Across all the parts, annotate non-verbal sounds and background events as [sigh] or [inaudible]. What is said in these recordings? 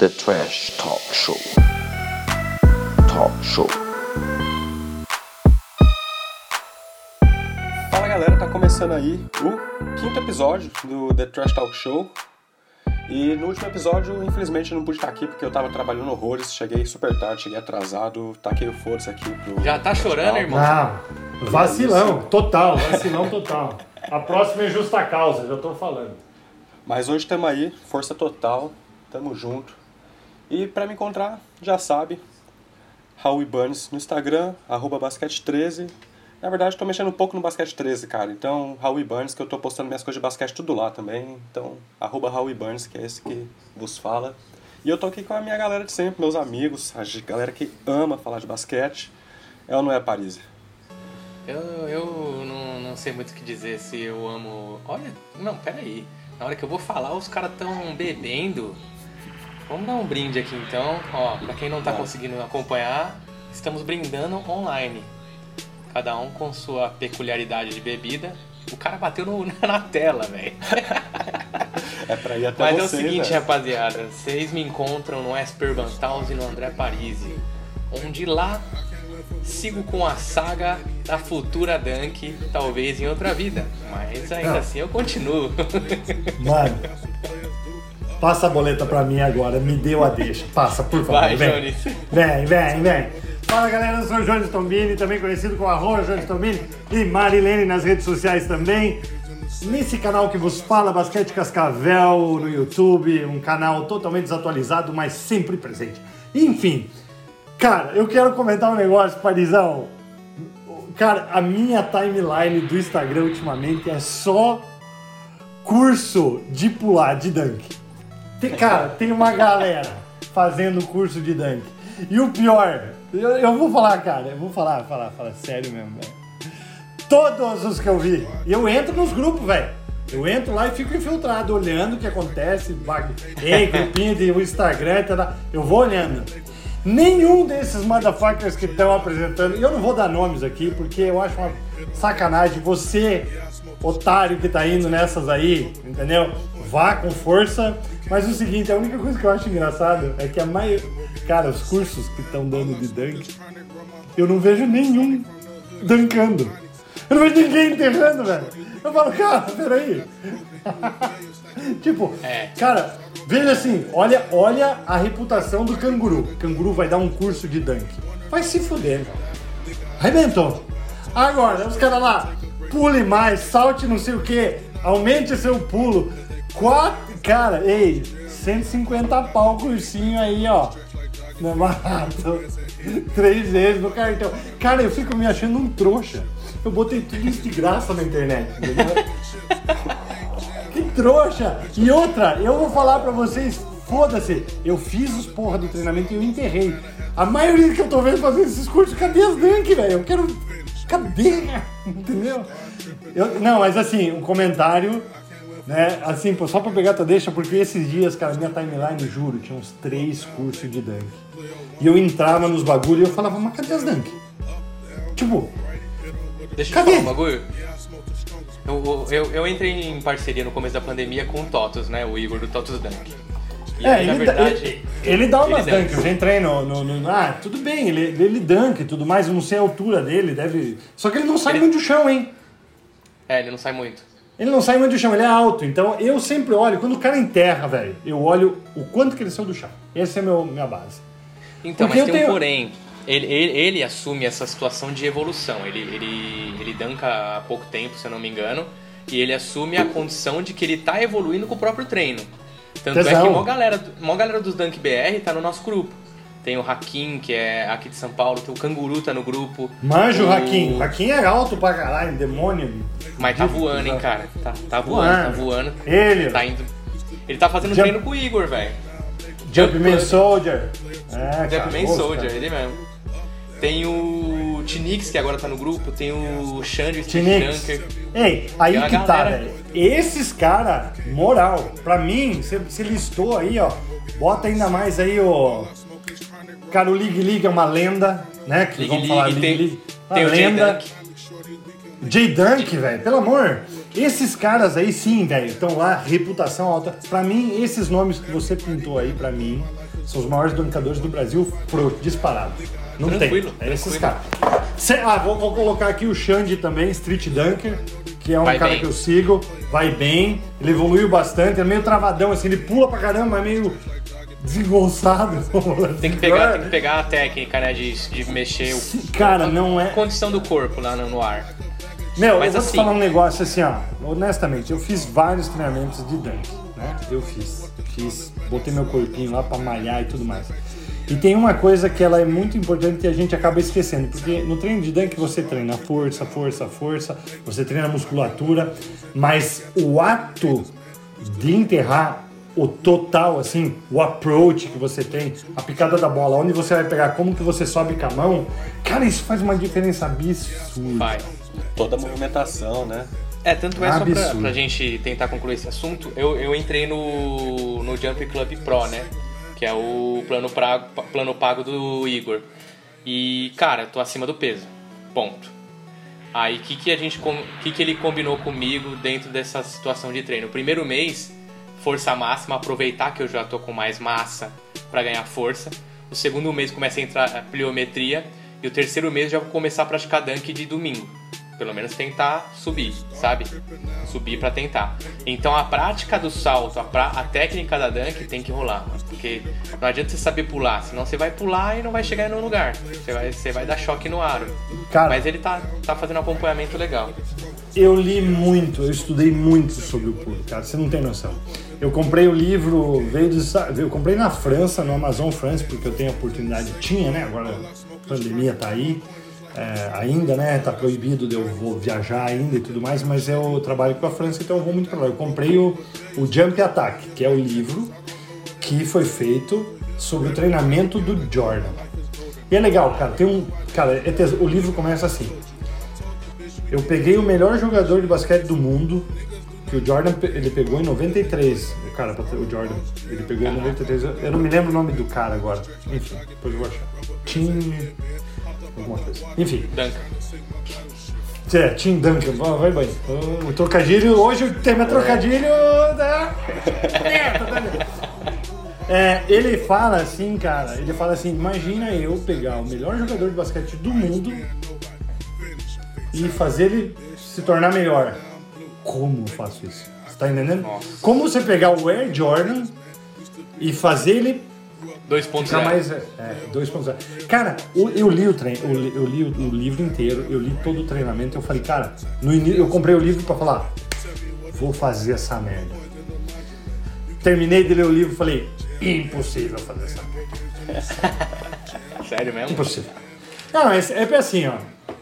The Trash Talk Show. Talk Show. Fala galera, tá começando aí o quinto episódio do The Trash Talk Show. E no último episódio, infelizmente, eu não pude estar aqui porque eu tava trabalhando horrores, cheguei super tarde, cheguei atrasado, taquei o foda-se aqui pro. Já tá chorando, irmão? Não, vacilão, total, vacilão total. A próxima é justa causa, já tô falando. Mas hoje estamos aí, força total, tamo junto. E pra me encontrar, já sabe, Raul Burns no Instagram, arroba basquete13. Na verdade, tô mexendo um pouco no basquete 13, cara. Então, Raul Burns, que eu tô postando minhas coisas de basquete tudo lá também. Então, arroba Raul que é esse que vos fala. E eu tô aqui com a minha galera de sempre, meus amigos, a galera que ama falar de basquete. É ou não é, Paris? Eu, eu não, não sei muito o que dizer se eu amo. Olha, não, peraí. Na hora que eu vou falar, os caras tão bebendo. Vamos dar um brinde aqui então. Ó, pra quem não tá conseguindo acompanhar, estamos brindando online. Cada um com sua peculiaridade de bebida. O cara bateu no- [laughs] na tela, velho. É pra ir até Mas é o você, seguinte, rapaziada. Vocês me encontram no Esper Bantaus e no André Parisi. Onde lá sigo com a saga da futura Dunk, talvez em outra vida. Mas ainda Não. assim eu continuo. [laughs] Mano, passa a boleta pra mim agora, me deu a deixa. Passa, por favor. Vai, vem. Jones. Vem, vem, vem. Fala galera, eu sou o Jones Tombini, também conhecido como arroba Jones Tombini e Marilene nas redes sociais também. Nesse canal que vos fala, Basquete Cascavel no YouTube, um canal totalmente desatualizado, mas sempre presente. Enfim, cara, eu quero comentar um negócio, Parizão. Cara, a minha timeline do Instagram ultimamente é só curso de pular de dunk. Tem- cara, tem uma galera fazendo curso de dunk. E o pior, eu, eu vou falar, cara, eu vou falar, falar, falar sério mesmo, velho. Todos os que eu vi. Eu entro nos grupos, velho. Eu entro lá e fico infiltrado, olhando o que acontece. bag- Ei, grupinho de Instagram, tá, eu vou olhando. Nenhum desses motherfuckers que estão apresentando, eu não vou dar nomes aqui, porque eu acho uma sacanagem. Você, otário que tá indo nessas aí, entendeu? Vá com força. Mas o seguinte, a única coisa que eu acho engraçado é que a maioria. Cara, os cursos que estão dando de dunk, eu não vejo nenhum dancando. Eu não vejo ninguém enterrando, velho. Eu falo, cara, peraí. [laughs] tipo, É. cara, veja assim, olha, olha a reputação do canguru. O canguru vai dar um curso de dunk. Vai se fuder, meu. Arrebentou. Agora, os caras lá, pule mais, salte não sei o que, aumente seu pulo. Quatro, cara, ei, 150 pau cursinho aí, ó. No barato. [laughs] Três vezes no cartão. Cara, eu fico me achando um trouxa. Eu botei tudo isso de graça na internet, entendeu? [laughs] Que trouxa! E outra, eu vou falar pra vocês, foda-se, eu fiz os porra do treinamento e eu enterrei. A maioria que eu tô vendo fazendo esses cursos, cadê as dunk, velho? Eu quero. Cadê? [laughs] Entendeu? Eu- não, mas assim, um comentário, né? Assim, pô, só pra pegar tua deixa, porque esses dias, cara, minha timeline, juro, tinha uns três cursos de dunk. E eu entrava nos bagulho e eu falava, mas cadê as dunk? Tipo, Deixa eu Cadê? te falar um bagulho. Eu, eu, eu entrei em parceria no começo da pandemia com o Totos, né? O Igor do Totos Dunk. E É, aí, na ele, verdade. ele, ele dá umas ele dunks, eu já entrei no, no, no- Ah, tudo bem, ele, ele dunk e tudo mais, eu não sei a altura dele, deve. Só que ele não sai Ele- muito do chão, hein? É, ele não sai muito. Ele não sai muito do chão, ele é alto. Então eu sempre olho, quando o cara enterra, velho, eu olho o quanto que ele saiu do chão. Essa é meu, minha base. Então, Porque mas tem um tenho- porém. Ele, ele, ele assume essa situação de evolução. Ele, ele, ele danca há pouco tempo, se eu não me engano. E ele assume a condição de que ele tá evoluindo com o próprio treino. Tanto é Tesão. que a maior galera, maior galera dos Dunk BR tá no nosso grupo. Tem o Hakim, que é aqui de São Paulo, tem o Canguru tá no grupo. Manja o Hakim. O Hakim é alto pra caralho, demônio. Mas tá voando, hein, cara. Tá, tá voando, tá voando. Ele, Tá indo. Ele tá fazendo Jump- treino com o Igor, velho. Jumpman Soldier. É, cara, Jumpman Soldier, cara. ele mesmo. Tem o Tinix, que agora tá no grupo, tem o Xande, o Tinix. Ei, aí que tá, galera. velho. Esses caras, moral, pra mim, você você listou aí, ó. Bota ainda mais aí o. Cara, o League League é uma lenda, né? Que League vamos falar League, League tem, League. tem Uma o Jay lenda. Dunk. Velho, pelo amor. Esses caras aí, sim, velho, estão lá, reputação alta. Pra mim, esses nomes que você pintou aí, pra mim, são os maiores dunkadores do Brasil, pro, disparado. Não Tranquilo, tem. É esses caras. Ah, vou, vou colocar aqui o Xande também, Street Dunker, que é um Vai cara bem. que eu sigo, vai bem, ele evoluiu bastante, é meio travadão, assim, ele pula pra caramba, é meio desengonçado. Tem que pegar, tem que pegar a técnica, né? De, de mexer o. Cara, não é. condição do corpo lá no, ar. Meu, Mas eu vou assim- te falar um negócio assim, ó. Honestamente, eu fiz vários treinamentos de dunk, né? Eu fiz. Fiz, botei meu corpinho lá pra malhar e tudo mais. E tem uma coisa que ela é muito importante que a gente acaba esquecendo, porque no treino de dunk você treina força, força, força, você treina musculatura, mas o ato de enterrar o total, assim, o approach que você tem, a picada da bola, onde você vai pegar, como que você sobe com a mão, cara, isso faz uma diferença absurda. Vai. Toda a movimentação, né? É, tanto é só pra, pra gente tentar concluir esse assunto, eu, eu entrei no, no Jump Club Pro, né? Que é o plano, prago, plano pago do Igor. E, cara, eu tô acima do peso. Ponto. Aí, o que, que a gente que, que ele combinou comigo dentro dessa situação de treino? O primeiro mês, força máxima, aproveitar que eu já tô com mais massa pra ganhar força. O segundo mês começa a entrar a pliometria. E o terceiro mês já vou começar a praticar dunk de domingo. Pelo menos tentar subir, sabe? Subir pra tentar. Então a prática do salto, a, pra- a técnica da dunk tem que rolar, mano. Porque não adianta você saber pular, senão você vai pular e não vai chegar em nenhum lugar. Você vai, você vai dar choque no aro. Cara, Mas ele tá, tá fazendo um acompanhamento legal. Eu li muito, eu estudei muito sobre o pulo, cara, você não tem noção. Eu comprei o livro, veio Estados- eu comprei na França, no Amazon France, porque eu tenho a oportunidade, tinha, né? Agora a pandemia tá aí, é, ainda, né? Tá proibido de eu vou viajar ainda e tudo mais, mas eu trabalho com a França, então eu vou muito pra lá. Eu comprei o, o Jump Attack, que é o livro que foi feito sobre o treinamento do Jordan. E é legal, cara, tem um. Cara, é o livro começa assim. Eu peguei o melhor jogador de basquete do mundo, que o Jordan ele pegou em 93. Cara, o Jordan, ele pegou em 93. Eu não me lembro o nome do cara agora. Enfim, depois eu vou achar. Tim. Alguma coisa. Enfim, Duncan. é, Tim Duncan, vai, vai. O, o trocadilho, hoje o tema é trocadilho da. É, ele fala assim, cara, ele fala assim, imagina eu pegar o melhor jogador de basquete do mundo e fazer ele se tornar melhor. Como eu faço isso? Você tá entendendo? Nossa. Como você pegar o Air Jordan e fazer ele 2.0. Ficar mais. É, 2.0. Cara, o- eu li o treino, eu li, eu li o, o livro inteiro, eu li todo o treinamento, eu falei, cara, no ini- eu comprei o livro pra falar, vou fazer essa merda. Terminei de ler o livro e falei, impossível fazer essa merda. [laughs] Sério mesmo? Impossível. Não, é, é assim, ó.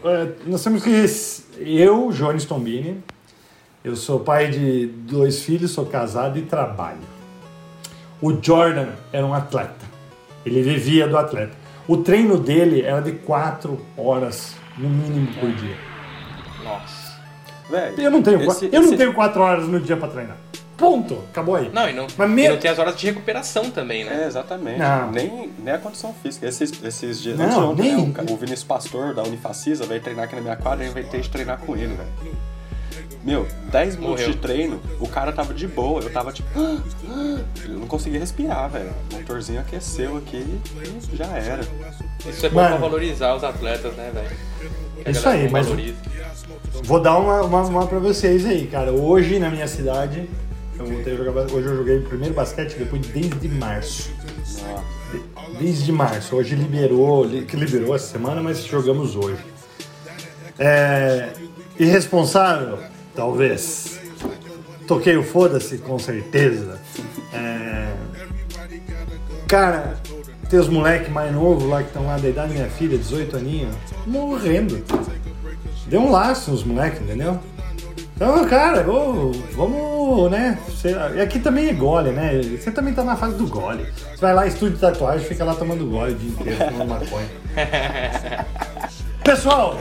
é, Nós temos que. Eu, Jones Tombini, eu sou pai de dois filhos, sou casado e trabalho. O Jordan era um atleta. Ele vivia do atleta. O treino dele era de quatro horas, no mínimo, por dia. Nossa. Velho, Eu não tenho, esse- eu não esse- tenho quatro horas no dia pra treinar. Ponto. Acabou aí. Não, e não, Mas e me- não tem as horas de recuperação também, né? É, exatamente. Não. Nem, nem a condição física. Esses, esses dias. Não, ontem, nem- né, o, o Vinícius Pastor da Unifacisa veio treinar aqui na minha quadra e eu inventei de treinar com ele, velho. Meu, 10 minutos de treino, o cara tava de boa, eu tava tipo. Eu não conseguia respirar, velho. O motorzinho aqueceu aqui e já era. Isso é bom Mano. pra valorizar os atletas, né, velho? A Isso aí, mas- valoriza. Vou dar uma, uma, uma pra vocês aí, cara. Hoje, na minha cidade, eu voltei a jogar Hoje eu joguei o primeiro basquete depois desde março. De- Desde março. Hoje liberou, li- que liberou essa semana, mas jogamos hoje. É, irresponsável? Talvez. Toquei o foda-se, com certeza. É, cara, tem os moleques mais novos lá que estão lá da idade da minha filha, 18 aninhos, morrendo. Deu um laço nos moleques, entendeu? Então, cara, ô, vamos, né? E aqui também é gole, né? Você também tá na fase do gole. Você vai lá, de tatuagem, fica lá tomando gole o dia inteiro, fumando maconha. [laughs] Pessoal,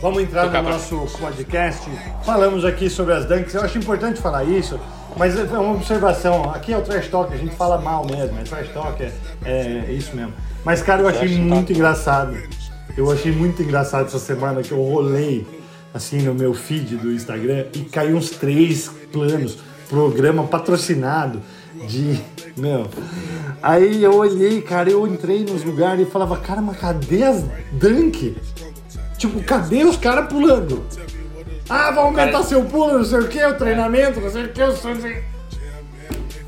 vamos entrar no nosso podcast. Falamos aqui sobre as dunks. Eu acho importante falar isso, mas é uma observação. Aqui é o trash talk, a gente fala mal mesmo. É trash talk, é, é isso mesmo. Mas, cara, eu achei muito engraçado. Eu achei muito engraçado essa semana que eu rolei assim, no meu feed do Instagram e caiu uns três planos, programa patrocinado de. Meu. Aí eu olhei, cara, eu entrei nos lugares e falava, cara, mas cadê as dunk? Tipo, cadê os caras pulando? Ah, vai aumentar Cara- seu pulo, não sei o que, o treinamento, não sei o que, sou assim.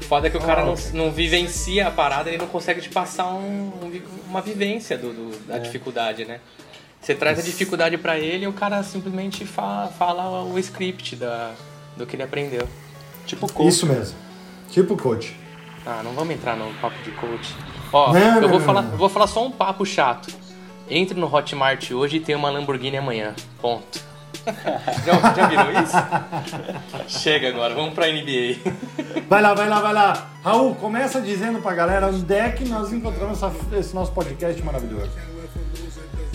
Foda é que o cara não, não vivencia a parada, ele não consegue te passar um- um uma vivência do, do- da dificuldade, né? Você traz a dificuldade pra ele e o cara simplesmente fa- fala o script da, do que ele aprendeu. Tipo coach. Isso mesmo. Tipo coach. Ah, não vamos entrar no papo de coach. Ó, Não, eu não, vou não, falar, não. eu vou falar só um papo chato. Entre no Hotmart hoje e tem uma Lamborghini amanhã. Ponto. [laughs] já, já virou isso? Chega agora, vamos pra NBA. Vai lá, vai lá, vai lá. Raul, começa dizendo pra galera onde é que nós encontramos essa- esse nosso podcast maravilhoso.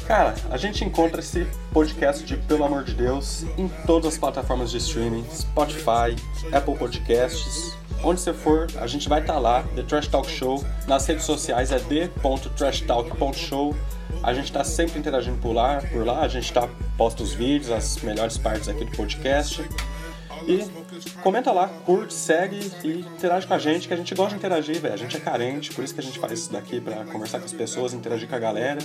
Cara, a gente encontra esse podcast de Pelo Amor de Deus em todas as plataformas de streaming, Spotify, Apple Podcasts, onde você for, a gente vai estar lá, The Trash Talk Show. Nas redes sociais é d.trashtalk.show. A gente está sempre interagindo por lá, por lá, a gente tá, posta os vídeos, as melhores partes aqui do podcast. E comenta lá, curte, segue e interage com a gente, que a gente gosta de interagir, velho. A gente é carente, por isso que a gente faz isso daqui, pra conversar com as pessoas, interagir com a galera.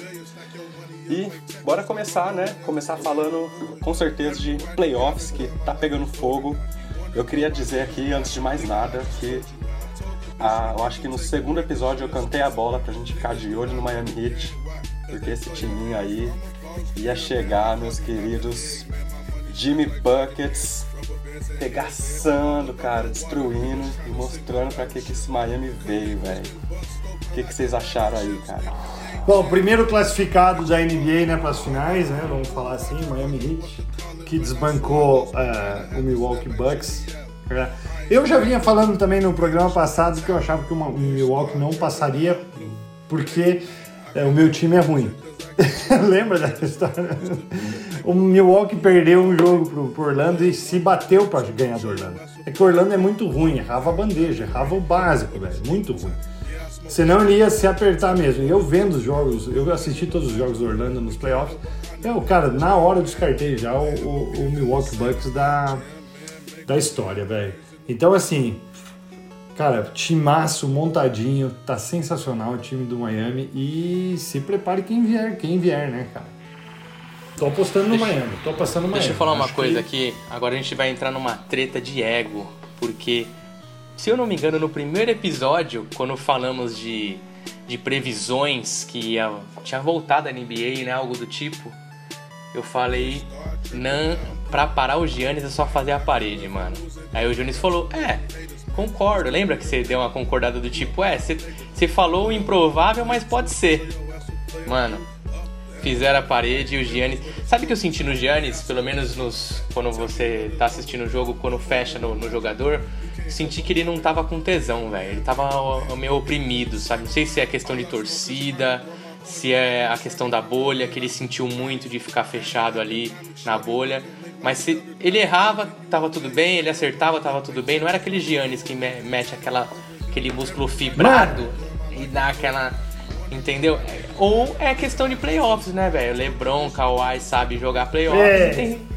E bora começar, né? Começar falando com certeza de playoffs que tá pegando fogo. Eu queria dizer aqui, antes de mais nada, que ah, eu acho que no segundo episódio eu cantei a bola pra gente ficar de olho no Miami Heat, porque esse timinho aí ia chegar, meus queridos Jimmy Buckets, regaçando, cara, destruindo e mostrando pra que, que esse Miami veio, velho. O que, que vocês acharam aí, cara? Bom, primeiro classificado da NBA né, para as finais, né? Vamos falar assim, Miami Heat, que desbancou eh, o Milwaukee Bucks. É. Eu já vinha falando também no programa passado que eu achava que o Milwaukee não passaria porque eh, o meu time é ruim. [laughs] Lembra dessa história? O Milwaukee perdeu um jogo pro, pro Orlando e se bateu para ganhar do Orlando. É que o Orlando é muito ruim, errava a bandeja, errava o básico, velho, muito ruim. Senão ele ia se apertar mesmo. E eu vendo os jogos, eu assisti todos os jogos do Orlando nos playoffs. Eu, cara, na hora eu descartei já o, o- o Milwaukee Bucks da, da história, velho. Então, assim, cara, timaço montadinho, tá sensacional o time do Miami. E se prepare quem vier, quem vier, né, cara? Tô apostando no Miami, tô apostando no Miami. Deixa eu falar uma Acho coisa que- aqui. Agora a gente vai entrar numa treta de ego. Porque, se eu não me engano, no primeiro episódio, quando falamos de, de previsões que ia, tinha voltado a NBA, né? Algo do tipo. Eu falei, não, pra parar o Giannis é só fazer a parede, mano. Aí o Giannis falou, é, concordo. Lembra que você deu uma concordada do tipo, é, você, falou o improvável, mas pode ser. Mano, fizeram a parede e o Giannis. Sabe o que eu senti no Giannis, pelo menos nos quando você tá assistindo o jogo, quando fecha no, no jogador? Senti que ele não tava com tesão, velho. Ele tava meio oprimido, sabe? Não sei se é questão de torcida, se é a questão da bolha, que ele sentiu muito de ficar fechado ali na bolha. Mas se ele errava, tava tudo bem, ele acertava, tava tudo bem. Não era aquele Giannis que me- mete aquela, aquele músculo fibrado e dá aquela. Entendeu? Ou é questão de playoffs, né, velho? LeBron, Kawhi sabe jogar playoffs. É. tem-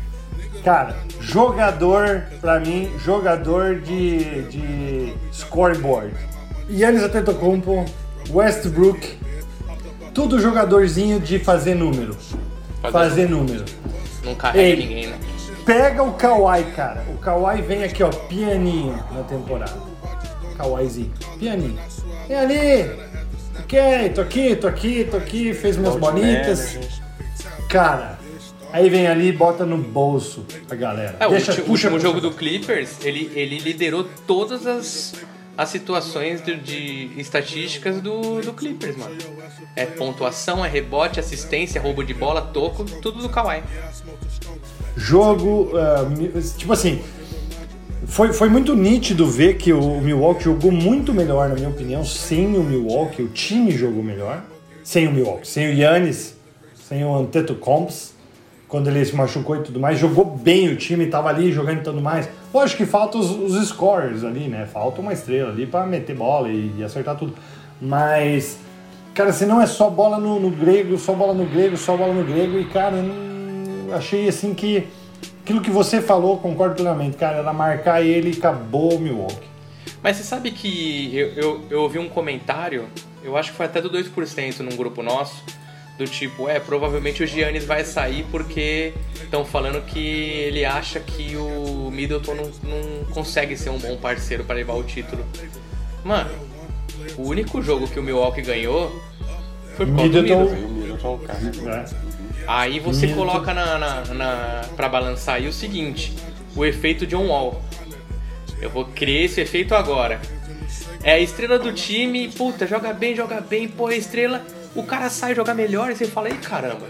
Cara, jogador, pra mim, jogador de, de scoreboard. Yannis Antetokounmpo, Westbrook, tudo jogadorzinho de fazer número. Fazer Fazer número. Não carrega Ei. ninguém, né? Pega o Kawhi, cara. O Kawhi vem aqui, ó, pianinho na temporada. Kawhizinho, pianinho. Vem ali. Ok, tô aqui, tô aqui, tô aqui, fez minhas Ball bonitas. manager. Cara, aí vem ali e bota no bolso a galera. É, Deixa, o, ulti- o puxa último pro- jogo do Clippers, ele, ele liderou todas as, as situações de, de estatísticas do, do Clippers, mano. É pontuação, é rebote, assistência, roubo de bola, toco, tudo do Kawhi. jogo, mi- tipo assim, foi, foi muito nítido ver que o Milwaukee jogou muito melhor, na minha opinião, sem o Milwaukee, o time jogou melhor, sem o Milwaukee, sem o Yannis, sem o Antetokounmpo, quando ele se machucou e tudo mais, jogou bem o time, tava ali jogando e tudo mais. Lógico que falta os, os ali, né? Falta uma estrela ali pra meter bola e, e acertar tudo. Mas, cara, se não é só bola no, no grego, só bola no grego, só bola no grego, e cara, não- achei assim que aquilo que você falou, concordo plenamente, cara, era marcar ele e acabou o Milwaukee. Mas você sabe que eu, eu, eu ouvi um comentário, eu acho que foi até do 2% num grupo nosso, do tipo, é, provavelmente o Giannis vai sair porque estão falando que ele acha que o Middleton não, não consegue ser um bom parceiro para levar o título. Mano, o único jogo que o Milwaukee ganhou foi por causa do Middleton- Middleton. Middleton, né? Aí você Middleton. coloca na, na, na, pra balançar aí o seguinte, o efeito John Wall. Eu vou criar esse efeito agora. É a estrela do time, puta, joga bem, joga bem, pô, é estrela. O cara sai jogar melhor e você fala, ei caramba,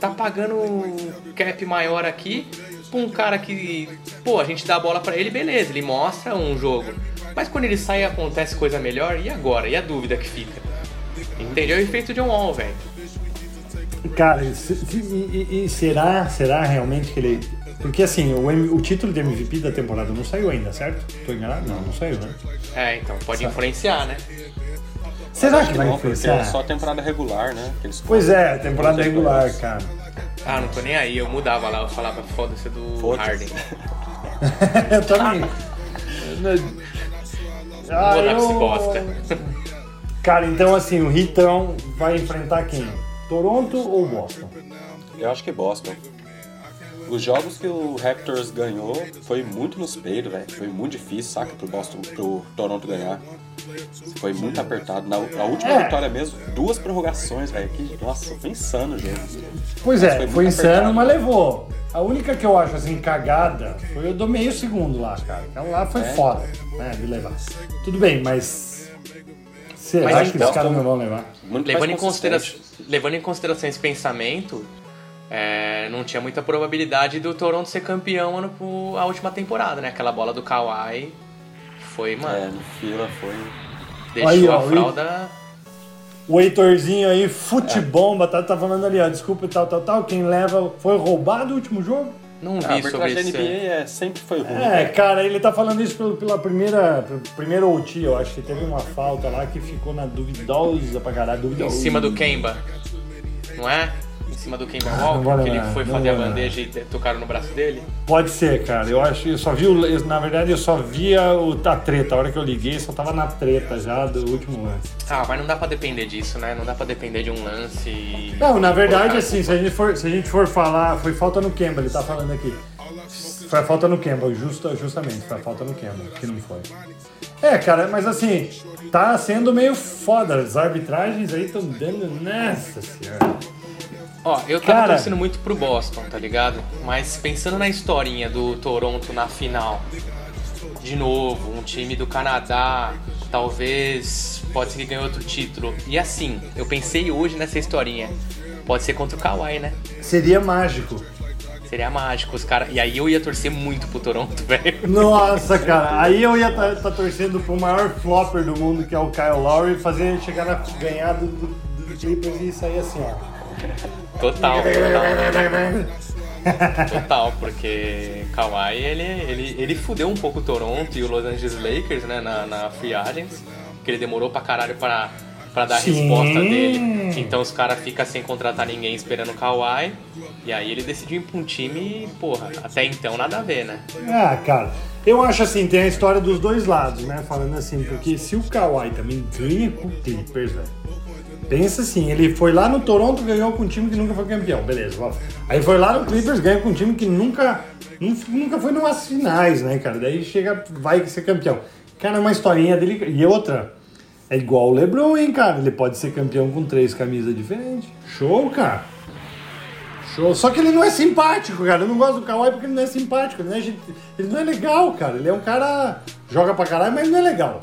tá pagando um cap maior aqui pra um cara que, pô, a gente dá a bola pra ele, beleza, ele mostra um jogo. Mas quando ele sai e acontece coisa melhor, e agora? E a dúvida que fica? Entendeu? É o efeito John Wall, velho. Cara, e, e- e- e será, será realmente que ele. Porque assim, o, M- o título de MVP da temporada não saiu ainda, certo? Tô enganado? Não, não saiu, né? É, então pode influenciar, né? Será Acho que vai não, influenciar? é só temporada regular, né? que Pois é, temporada regular, cara. Ah, não tô nem aí, eu mudava lá, eu falava foda-se do Foda-se. Harden. [laughs] Eu também. Ah, Vou dar pra esse eu- bosta. Cara, então assim, o Ritão vai enfrentar quem? Toronto ou Boston? Eu acho que Boston. Os jogos que o Raptors ganhou foi muito nos peitos, velho. Foi muito difícil, saca, pro Boston, pro Toronto ganhar. Foi muito apertado. Na, a última É. vitória mesmo, duas prorrogações, velho. Que, nossa, foi insano o jogo. Pois Mas é, foi foi, insano, apertado. mas levou. A única que eu acho assim cagada foi o do meio segundo lá, cara. Aquela lá foi É. foda, né, de levar. Tudo bem, mas será Mas que então- os caras não vão levar? Muito Levando em. Levando em consideração esse pensamento, é, não tinha muita probabilidade do Toronto ser campeão ano pro- a última temporada, né? Aquela bola do Kawhi foi, mano, É, no fila foi. deixou Aí, ó, a o- fralda. O Heitorzinho aí, futebomba, tá, tá falando ali, ó, desculpa e tal, tal, tal. Quem leva foi roubado o último jogo? Não A vi sobre arbitragem da isso. NBA é, sempre foi ruim. É, cara, ele tá falando isso pelo, pela primeira, pelo primeiro OT, eu acho que teve uma falta lá que ficou na duvidosa pra caralho, Em duvidosa. cima do Kemba, não é? Em cima do Kemba Walker, que ele foi fazer a bandeja e tocaram no braço dele. Pode ser, cara. Eu acho, eu só vi o, na verdade eu só via o, a treta. A hora que eu liguei, só tava na treta já do último lance. Ah, mas não dá pra depender disso, né? Não dá pra depender de um lance e... Não, na verdade, assim, se a gente for, se a gente for falar, foi falta no Kemba, ele tá falando aqui. Foi a falta no Kemba, justa, justamente, foi a falta no Kemba, que não foi. É, cara, mas assim, tá sendo meio foda. As arbitragens aí estão dando. Nossa senhora. Ó, eu tava Cara. torcendo muito pro Boston, tá ligado? Mas pensando na historinha do Toronto na final, de novo, um time do Canadá, talvez pode ser que ganhe outro título. E assim, eu pensei hoje nessa historinha. Pode ser contra o Kawhi, né? Seria mágico. Seria mágico os caras. E aí eu ia torcer muito pro Toronto, [laughs] velho. Nossa, cara, aí eu ia estar torcendo pro maior flopper do mundo, que é o Kyle Lowry, fazer ele chegar na ganhar do, do, do Clippers e sair assim, ó. Total, total. [laughs] Total, porque Kawhi, ele, ele, ele fudeu um pouco o Toronto e o Los Angeles Lakers, né, na, na Free Agents, que ele demorou pra caralho pra, pra dar a resposta dele. Então os caras ficam sem contratar ninguém esperando o Kawhi, e aí ele decidiu ir pra um time e, porra, até então nada a ver, né? Ah, cara, eu acho assim, tem a história dos dois lados, né? Falando assim, porque se o Kawhi também ganha com o Clippers, velho. Pensa assim, ele foi lá no Toronto, ganhou com um time que nunca foi campeão, beleza. vamos. Aí foi lá no Clippers, ganha com um time que nunca, nun- nunca foi numas finais, né, cara? Daí chega, vai ser campeão. Cara, é uma historinha dele. E outra, é igual o LeBron, hein, cara? Ele pode ser campeão com três camisas diferentes. Show, cara. Show. Só que ele não é simpático, cara. Eu não gosto do Kawhi porque ele não é simpático. Ele não é, ele não é legal, cara. Ele é um cara. Joga pra caralho, mas não é legal.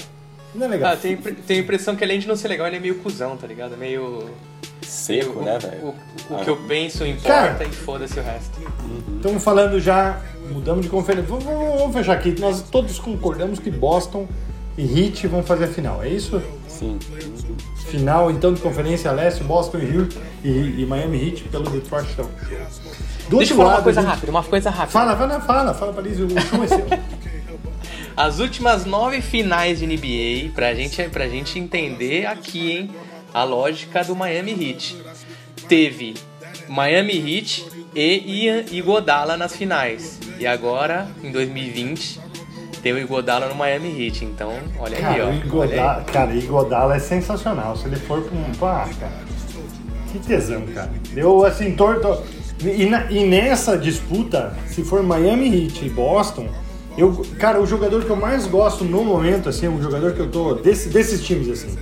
Não é legal. Ah, tenho, impre- tenho a impressão que além de não ser legal, ele é meio cuzão, tá ligado? Meio. Seco, o, né, o, velho? o que eu penso importa Cara. e foda-se o resto. Estamos falando já, mudamos de conferência. Vamos, vamos- vamos fechar aqui. Nós todos concordamos que Boston e Heat vão fazer a final. É isso? Sim. Final, então, de Conferência Leste, Boston e, Heat, e, e Miami Heat pelo Detroit Show. Do Deixa eu falar uma lado, coisa a gente- rápida, uma coisa rápida. Fala, fala, fala, fala pra Liz, o show é seu. [laughs] As últimas nove finais de NBA, pra gente, pra gente entender aqui, hein, a lógica do Miami Heat. Teve Miami Heat e Ian Igodala nas finais. E agora, em 2020, tem o Igodala no Miami Heat. Então, olha Cara, aí, ó. Igodala, aí. cara, o Igodala é sensacional. Se ele for pra um. Pá, cara. Que tesão, cara. Eu, assim, torto. E, na- e nessa disputa, se for Miami Heat e Boston, eu, cara, o jogador que eu mais gosto no momento, assim, um jogador que eu tô. Desse, desses times, assim.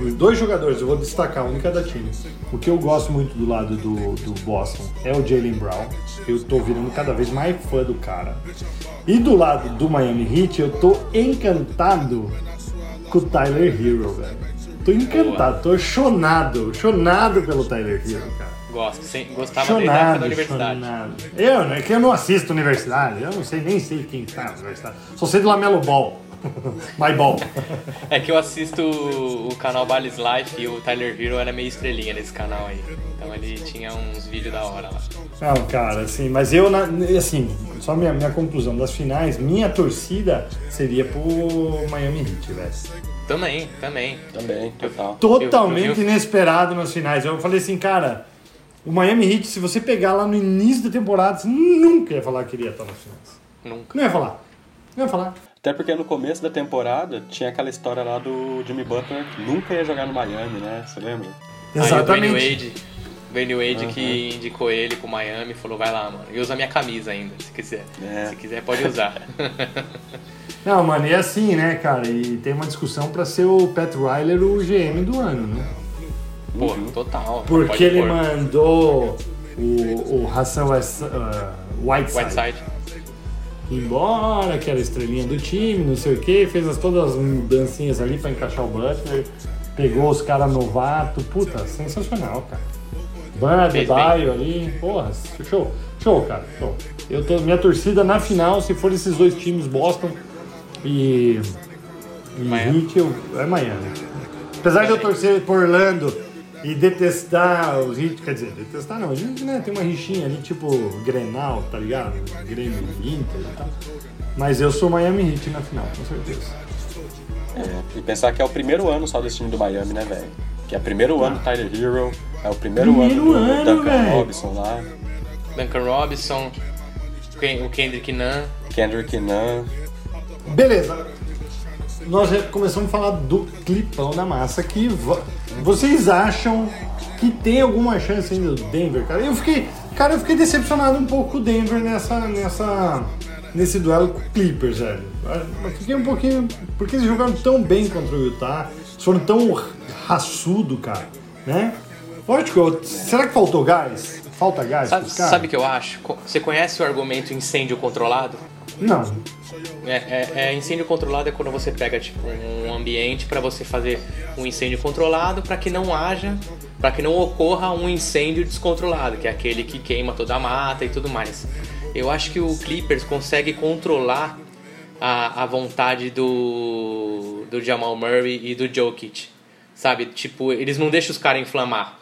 Os dois jogadores, eu vou destacar um em cada time. O que eu gosto muito do lado do, do Boston é o Jalen Brown. Eu tô virando cada vez mais fã do cara. E do lado do Miami Heat, eu tô encantado com o Tyler Hero, velho. Tô encantado, tô chonado, chonado pelo Tyler Hero, cara. Gosto, sem, gostava desde a época da Chonado, universidade. chonado. Eu, né, que eu não assisto universidade, eu não sei, nem sei quem tá na universidade. Só sei do Lamelo Ball. [laughs] My Ball. É que eu assisto o canal Ballis Life e o Tyler Hero era meio estrelinha nesse canal aí. Então ele tinha uns vídeos da hora lá. Não, cara, assim, mas eu, assim, só minha, minha conclusão das finais, minha torcida seria pro Miami Heat, velho. Também, também. Também, total. Totalmente Eu- eu- inesperado nas finais. Eu falei assim, cara, o Miami Heat, se você pegar lá no início da temporada, você nunca ia falar que iria estar nas finais. Nunca. Não ia falar. Não ia falar. Até porque no começo da temporada tinha aquela história lá do Jimmy Butler que nunca ia jogar no Miami, né? Você lembra? Aí o Exatamente. Wade, Wade que indicou ele pro Miami falou, vai lá, mano. E usa minha camisa ainda, se quiser. É. Se quiser, pode usar. [laughs] Não, mano, e assim, né, cara? E tem uma discussão pra ser o Pat Riley o GM do ano, né? Pô, total. Porque ele pôr. mandou o, o Hassan West- uh, Whiteside, Whiteside. embora, que era a estrelinha do time, não sei o que, fez as, todas as mudancinhas ali pra encaixar o Butler, pegou os caras novato, puta, sensacional, cara. Fez Baio ali, porra, show, show, cara, show. Eu tô, minha torcida na final, se for esses dois times, Boston e, e Miami. Heat, eu, é Miami. Apesar de eu torcer por Orlando e detestar o Heat, quer dizer, detestar não, a gente né, tem uma rixinha ali, tipo Grenal, tá ligado? Grêmio Inter e tal. Mas eu sou Miami Heat na final, com certeza. É, e pensar que é o primeiro ano só desse time do Miami, né, velho? Que é o primeiro ano do Tyler Hero, é o primeiro, Primeiro ano do ano, Duncan velho. Robinson lá, Duncan Robinson, o Kendrick Nunn. Kendrick Nunn. Beleza. Nós já começamos a falar do clipão da massa que vocês acham que tem alguma chance ainda do Denver, cara? Eu fiquei, cara, eu fiquei decepcionado um pouco com o Denver nessa nessa nesse duelo com o Clippers, velho. Eu fiquei um pouquinho porque eles jogaram tão bem contra o Utah, foram tão raçudo, cara, né? Lógico, será que faltou gás? Falta gás Sabe, pros caras? sabe o que eu acho? Você conhece o argumento incêndio controlado? Não. É, é- é incêndio controlado é quando você pega tipo um ambiente para você fazer um incêndio controlado para que não haja, para que não ocorra um incêndio descontrolado, que é aquele que queima toda a mata e tudo mais. Eu acho que o Clippers consegue controlar a, a vontade do do Jamal Murray e do Jokic, sabe? Tipo, eles não deixam os caras inflamar.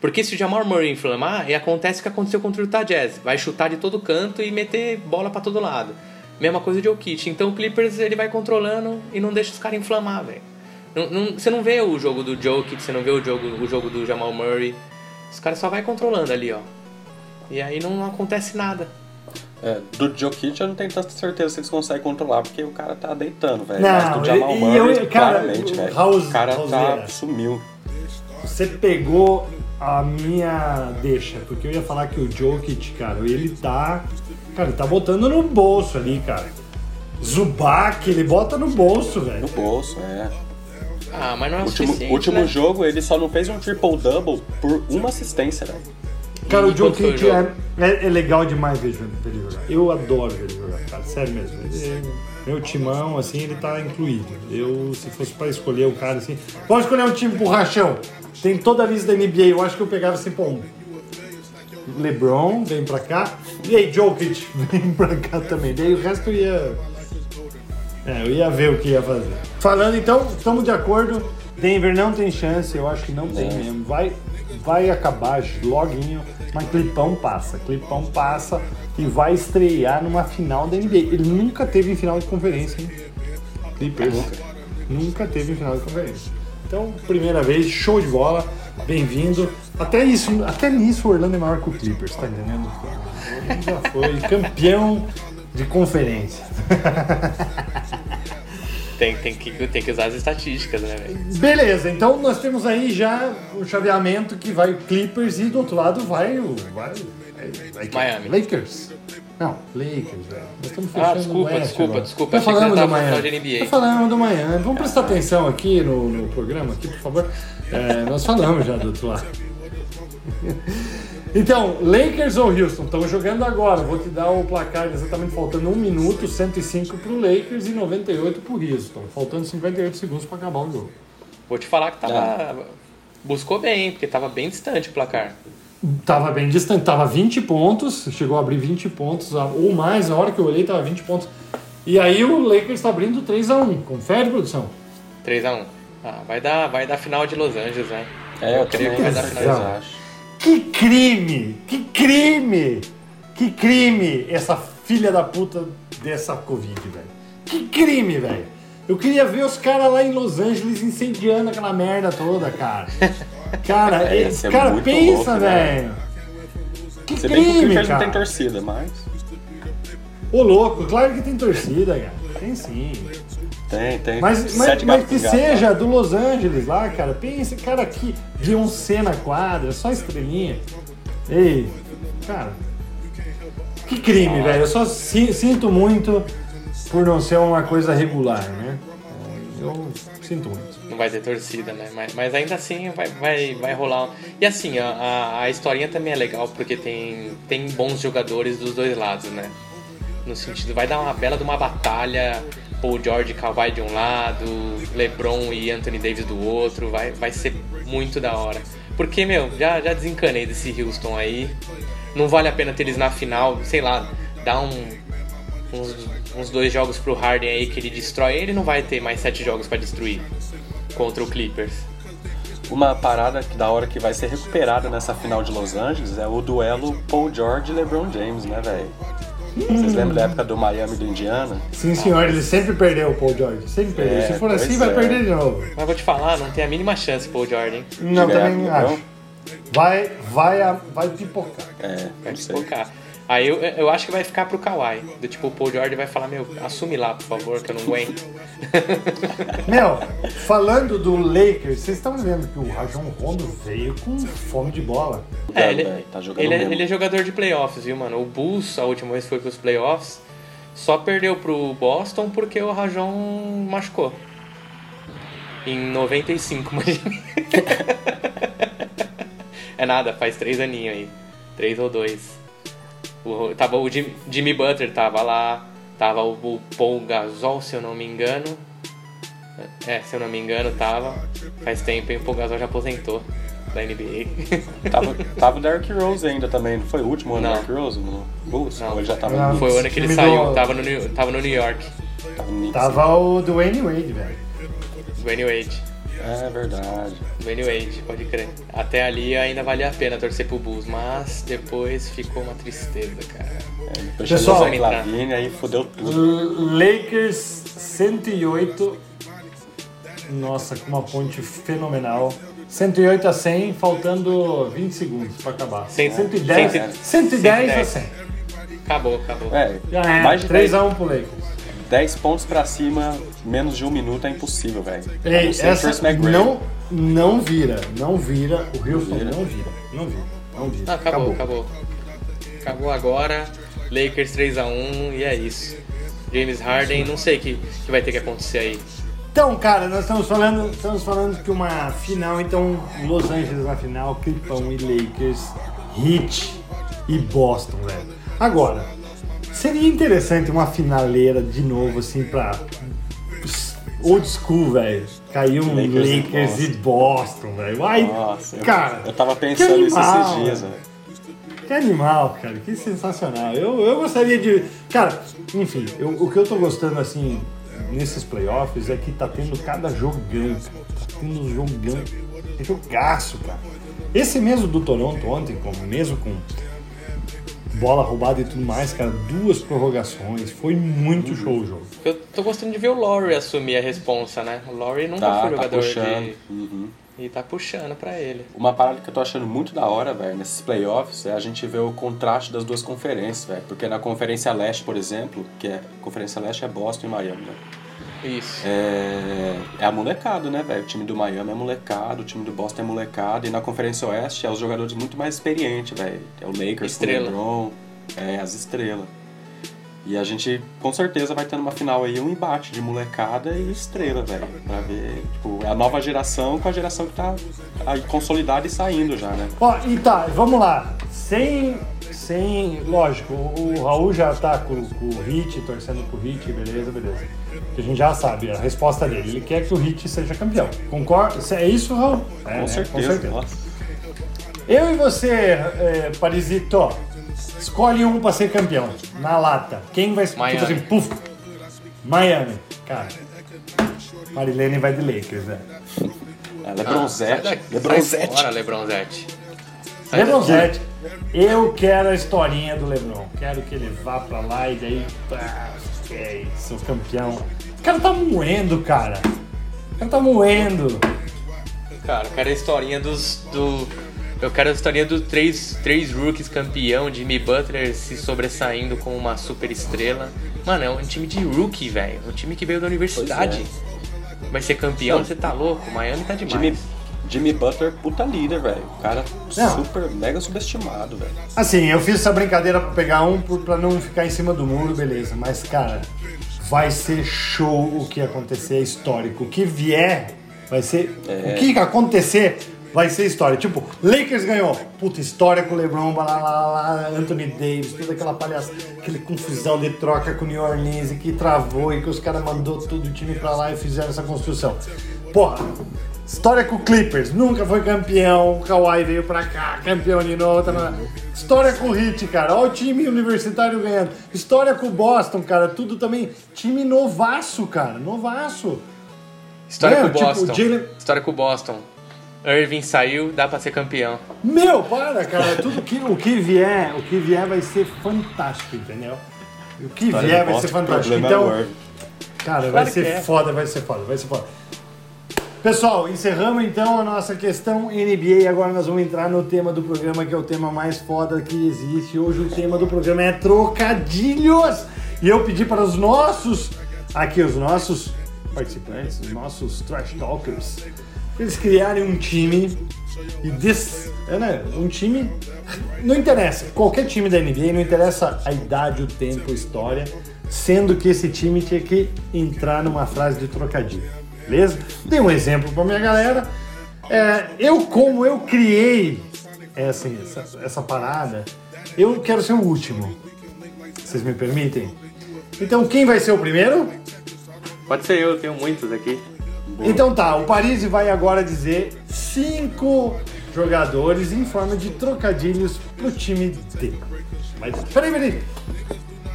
Porque se o Jamal Murray inflamar, e acontece o que aconteceu contra o Utah Jazz. Vai chutar de todo canto e meter bola pra todo lado. Mesma coisa de Jokic. Então o Clippers ele vai controlando e não deixa os caras inflamar, velho. Não- não- Você não vê o jogo do Jokic, você não vê o jogo, o jogo do Jamal Murray. Os caras só vai controlando ali, ó. E aí não acontece nada. É, do Jokic eu não tenho tanta certeza se eles conseguem controlar, porque o cara tá deitando, velho. Não, Mas do Jamal e- e Murray, eu- cara, claramente, o velho. O cara Raulzeira. tá, sumiu. Você pegou a minha deixa, porque eu ia falar que o Jokic, cara, ele tá. Cara, ele tá botando no bolso ali, cara. Zubac, ele bota no bolso, No velho. bolso, é. Ah, mas não é o Último, suficiente, último né? jogo, ele só não fez um triple-double por uma assistência, velho. Cara, o E o Jokic jogo? é, é, é legal demais ver, ver ele jogar. Eu adoro ver ele jogar, cara, sério mesmo. Ele- meu timão, assim, ele tá incluído. Eu, se fosse pra escolher um cara assim. Pode escolher um time pro rachão. Tem toda a lista da NBA, eu acho que eu pegava assim, pô. um LeBron, vem pra cá. E aí, Jokic, [laughs] vem pra cá também. Daí o resto ia. É, eu ia ver o que ia fazer. Falando então, estamos de acordo. Denver não tem chance, eu acho que não tem mesmo. Vai, vai acabar loguinho, mas Clipão passa. Clipão passa e vai estrear numa final da NBA. Ele nunca teve em final de conferência, hein? Clippers. Nunca. Nunca teve em final de conferência. Então, primeira vez, show de bola, bem-vindo. Até isso, até nisso o Orlando é maior que o Clippers, tá entendendo? Já foi campeão de conferência. Tem, tem, que, tem que usar as estatísticas, né, velho? Beleza, então nós temos aí já o chaveamento que vai o Clippers e do outro lado vai o. Vai, vai, vai Miami. Lakers. Não, Lakers, velho. Nós estamos Ah, fechando desculpa, o West desculpa, agora. desculpa. Você falamos do Miami. falando. Nós falamos do Miami. Vamos prestar atenção aqui no, no programa, aqui, por favor. É, nós falamos já do outro lado. Então, Lakers ou Houston? Estamos jogando agora. Vou te dar o placar exatamente faltando 1 minuto, 105 para o Lakers e 98 para o Houston. Faltando 58 segundos para acabar o jogo. Vou te falar que tava. Buscou bem, porque tava bem distante o placar. Tava bem distante, tava 20 pontos, chegou a abrir 20 pontos, ou mais, na hora que eu olhei tava 20 pontos. E aí o Lakers tá abrindo 3x1. Confere, produção? 3x1. Ah, vai dar, vai dar final de Los Angeles, né? É, eu creio também que vai dar final de acho. Que crime! Que crime! Que crime essa filha da puta dessa Covid, velho. Que crime, velho. Eu queria ver os caras lá em Los Angeles incendiando aquela merda toda, cara. [laughs] Cara, É, ser cara muito pensa, louco, né? velho. Que Se bem que o crime, não tem torcida, mas. Ô, louco, claro que tem torcida, cara. Tem sim. Tem, tem. Mas, mas, mas que seja do Los Angeles lá, cara. Pensa, cara, aqui, Beyoncé na quadra, só estrelinha. Ei, cara. Que crime, velho. Eu só si- sinto muito por não ser uma coisa regular, né? Eu sinto muito. Não vai ter torcida, né? Mas, mas ainda assim vai, vai, vai rolar. um- E assim, a, a, a historinha também é legal porque tem, tem bons jogadores dos dois lados, né? No sentido, vai dar uma bela de uma batalha. Paul George e Kawhi de um lado, LeBron e Anthony Davis do outro. Vai, vai ser muito da hora. Porque, meu, já, já desencanei desse Houston aí. Não vale a pena ter eles na final, sei lá, dar um, uns, uns dois jogos pro Harden aí que ele destrói. Ele não vai ter mais sete jogos pra destruir contra o Clippers. Uma parada que da hora que vai ser recuperada nessa final de Los Angeles é o duelo Paul George e LeBron James, né, velho? Vocês lembram da época do Miami e do Indiana? Sim, senhor, ele sempre perdeu o Paul George. Sempre perdeu. É, Se for assim, vai é. perder de novo. Mas vou te falar, não tem a mínima chance, Paul Jordan. Não, Direto, também não? acho. Vai, vai, vai pipocar. É, Vai sei. Aí eu, eu acho que vai ficar pro Kawhi. Do tipo, o Paul George vai falar, meu, assume lá, por favor, que eu não aguento. [laughs] Meu, falando do Lakers, vocês estão vendo que o Rajon Rondo veio com fome de bola. É, ele, velho, tá jogando ele, é, ele é jogador de playoffs, viu, mano? O Bulls, a última vez que foi pros playoffs, só perdeu pro Boston porque o Rajon machucou. Em 95, [laughs] imagina. é nada, faz três aninhos aí. Três ou dois. O, tava o Jim- Jimmy Butler tava lá, tava o, o Paul Gasol, se eu não me engano. É, se eu não me engano, tava. Faz tempo, hein? O Paul Gasol já aposentou da NBA. [laughs] Tava, tava o Derrick Rose ainda também, não foi o último ano do. Derrick Rose no Bulls? Não. Ele já tava Não. no Foi o ano que ele saiu, tava no, New- tava no New York, tava no Knicks. Tava o Dwayne Wade, velho. Dwayne Wade. É verdade. Dwayne Wade, pode crer. Até ali ainda valia a pena torcer pro Bulls, mas depois ficou uma tristeza, cara. É, Pessoal, Lavine, aí fodeu tudo. Lakers 108. Nossa, com uma ponte fenomenal. 108 a 100, faltando 20 segundos pra acabar. Cem- 110, cento- 110 a 110. 100. Acabou, acabou. É, Já é, mais de 10, 3x1 pro Lakers. 10 pontos pra cima, menos de um minuto é impossível, velho. A não essa não, não vira, não vira. O Houston vira. não vira, não vira, não vira. Ah, acabou, acabou. Acabou agora. Lakers 3x1 e é isso. James Harden, não sei o que, que vai ter que acontecer aí. Então, cara, nós estamos falando, estamos falando que uma final, então, Los Angeles na final, Clipão e Lakers, Heat e Boston, velho. Agora, seria interessante uma finaleira de novo, assim, pra old school, velho. Caiu um Lakers e Lakers e Boston, velho. Ai, Nossa, cara, eu tava pensando nisso esses dias, velho. que animal, cara, que sensacional. Eu, eu gostaria de. Cara, enfim, eu- o que eu tô gostando assim nesses playoffs é que tá tendo cada jogão, cara. Tá tendo jogão. É jogaço, cara. Esse mesmo do Toronto ontem, mesmo com bola roubada e tudo mais, cara. Duas prorrogações, foi muito show o jogo. Eu tô gostando de ver o Laurie assumir a responsa, né? O Laurie nunca Tá, foi tá jogador puxando. de. Uhum. E tá puxando pra ele. Uma parada que eu tô achando muito da hora, velho, nesses playoffs, é a gente ver o contraste das duas conferências, velho. Porque na Conferência Leste, por exemplo, que é. Conferência Leste é Boston e Miami, né? Isso. É, é a molecada, né, velho? O time do Miami é molecado, o time do Boston é molecado. E na Conferência Oeste é os jogadores muito mais experientes, velho. É o Lakers, Estrela. o LeBron, é as estrelas. E a gente, com certeza, vai ter numa final aí um embate de molecada e estrela, velho. Pra ver, tipo, é a nova geração com a geração que tá aí consolidada e saindo já, né? Ó, e tá, vamos lá. Sem. Sem. Lógico, o, Raul já tá com, com o Hit, torcendo pro Hit, beleza, beleza. Que a gente já sabe a resposta dele. Ele quer que o Hit seja campeão. Concorda? É isso, Raul? É, Com né? certeza. Nossa. Eu e você, é, Parisito, escolhe um pra ser campeão. Na lata. Quem vai ser? Tipo Miami. assim, puf. Miami. Cara. Marilene vai de Lakers, né? É, Ah, Lebronzete. daqui, Lebronzete. Fora, Lebronzete. Lebron. Zete. Eu quero a historinha do Lebron. Quero que ele vá pra lá e daí. Pá, é isso, sou campeão. O cara tá moendo, cara. O cara tá moendo. Cara, eu quero a historinha dos. Do... Eu quero a historinha dos três, três rookies campeão, Jimmy Butler se sobressaindo como uma super estrela. Mano, é um time de rookie, velho. Um time que veio da universidade. Vai ser campeão, você tá louco? Miami tá demais. Jimmy, Jimmy Butler, puta líder, velho. O cara Não. super, mega subestimado, velho. Assim, eu fiz essa brincadeira pra pegar um pra não ficar em cima do muro, beleza. Mas, cara, vai ser show o que acontecer, é histórico. O que vier vai ser. É. O que acontecer vai ser história. Tipo, Lakers ganhou. Puta, história com o LeBron, lá, lá, lá, lá, Anthony Davis, toda aquela palhaça, aquele confusão de troca com o New Orleans e que travou e que os caras mandou todo o time pra lá e fizeram essa construção. Porra. História com o Clippers, nunca foi campeão. O Kawhi veio pra cá, campeão de novo. tá. História com o Heat, cara. Olha o time universitário ganhando. História com o Boston, cara. Tudo também. Time novaço, cara. Novaço. História É, com o tipo, Boston. Jalen- História com o Boston. Irving saiu, dá pra ser campeão. Meu, para, cara. Tudo que, o que vier, o que vier vai ser fantástico, entendeu? O que História vier vai ser fantástico. é Então, Irving. Cara, vai ser é. foda, vai ser foda, vai ser foda. Pessoal, encerramos então a nossa questão NBA agora nós vamos entrar no tema do programa que é o tema mais foda que existe. Hoje o tema do programa é trocadilhos. E eu pedi para os nossos, aqui os nossos participantes, os nossos trash talkers, eles criarem um time e des, é, né, um time não interessa, qualquer time da NBA, não interessa a idade, o tempo, a história, sendo que esse time tinha que entrar numa frase de trocadilho. Beleza? Dei um exemplo pra minha galera. É, eu, como eu criei essa, essa, essa parada, eu quero ser o último. Vocês me permitem? Então, quem vai ser o primeiro? Pode ser eu, tenho muitos aqui. Então tá, o Paris vai agora dizer cinco jogadores em forma de trocadilhos pro time dele. Mas peraí, peraí.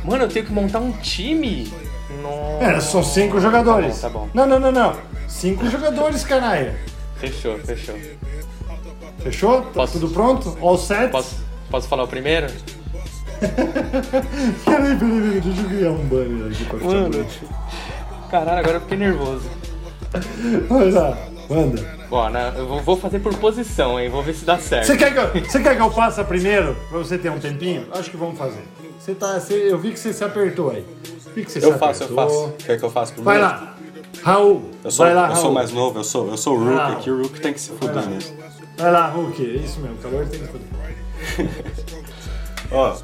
Mano, eu tenho que montar um time? Nossa. É, são cinco jogadores. Tá bom, tá bom. Não, não, não, não. Cinco jogadores, caralho. Fechou, fechou. Fechou? Tá Posso- tudo pronto? All set? Posso, posso falar o primeiro? [laughs] Peraí, peraí, peraí. Deixa eu criar um banner aqui pra bonito. Caralho, agora eu fiquei nervoso. Vai lá, manda. Ó, na- eu vou- vou fazer por posição, hein? Vou ver se dá certo. Você quer, que eu, você quer que eu faça primeiro? Pra você ter um tempinho? Acho que vamos fazer. Você tá, você- eu vi que você se apertou aí. Que você Eu se faço, eu apertou. faço. Quer que eu faça primeiro? Vai lá. Raul. Eu sou, vai lá, eu Raul. sou mais novo, eu sou, eu sou o lá. aqui, o Rook tem que se fuder mesmo. Vai lá, Hulk. É isso mesmo. Calor tem que fazer. [laughs] Ó,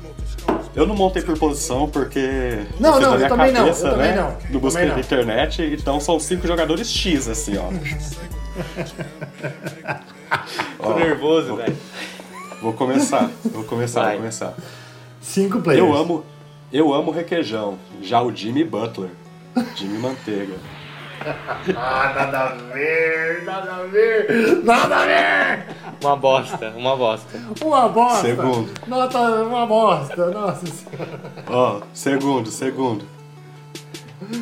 eu não montei por posição porque. Não, não, na eu também não, cabeça, eu também né? não, No busca também da não. internet, então são cinco jogadores X, assim, ó. [laughs] Tô nervoso, velho. Vou começar, vou começar, Vai. vou começar. Cinco players. Eu amo, eu amo requeijão. Já o Jimmy Butler. Jimmy Manteiga. Ah, nada a ver, nada a ver, nada a ver. Uma bosta, uma bosta. Uma bosta. Segundo. Nota, uma bosta. Nossa senhora. Ó, segundo, segundo.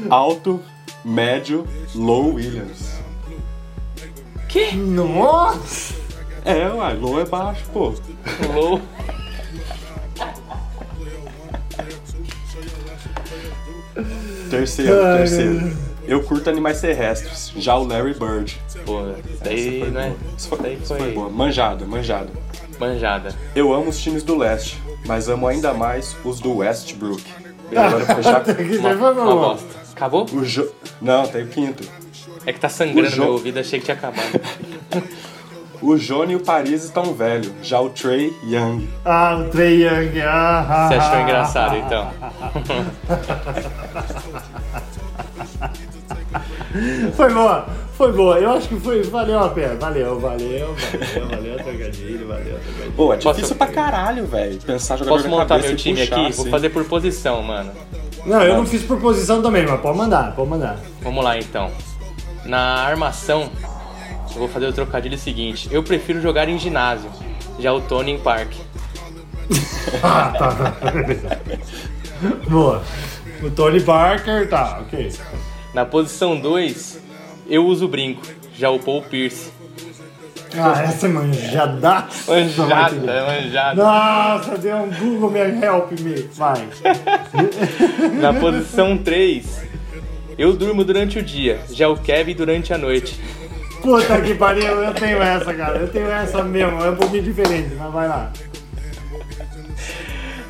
Alto, médio, low Williams. Nossa. É, uai, low é baixo, pô. Low. Terceiro, Ai, terceiro. Eu curto animais terrestres. Já o Larry Bird. Pô, daí foi é. boa. Isso foi, daí isso foi foi boa. Manjada, manjada. manjada. Eu amo os times do leste, mas amo ainda mais os do Westbrook. Agora já... [laughs] Que Uma, uma bosta. Acabou? o jo... Não, tem o quinto. É que tá sangrando O jo- meu ouvido, achei que tinha acabado. [laughs] O Johnny e o Paris estão velhos. Já o Trey Young. Ah, o Trey Young. Ah, ah, Você achou ah, engraçado, então? [laughs] Foi boa, foi boa. Eu acho que foi, valeu a pena. Valeu, valeu, valeu, valeu trocadilho, valeu a trocadilho. Pô, é Posso- difícil pra caralho, velho. Pensar jogador Posso montar meu time puxar, aqui? Vou assim. fazer por posição, mano. Não, eu não fiz por posição também, mas pode mandar, pode mandar. Vamos lá então. Na armação, eu vou fazer o trocadilho seguinte. Eu prefiro jogar em ginásio. Já o Tony em parque. [laughs] Ah, tá, tá. Boa. O Tony Parker, tá, ok. Na posição 2, eu uso brinco. Já o Paul Pierce. Ah, essa é manjada. Manjada, manjada. Nossa, deu um Google me help me. Vai. [laughs] Na posição 3, eu durmo durante o dia. Já o Kevin durante a noite. Puta que pariu, eu tenho essa, cara. Eu tenho essa mesmo, é um pouquinho diferente, mas vai lá.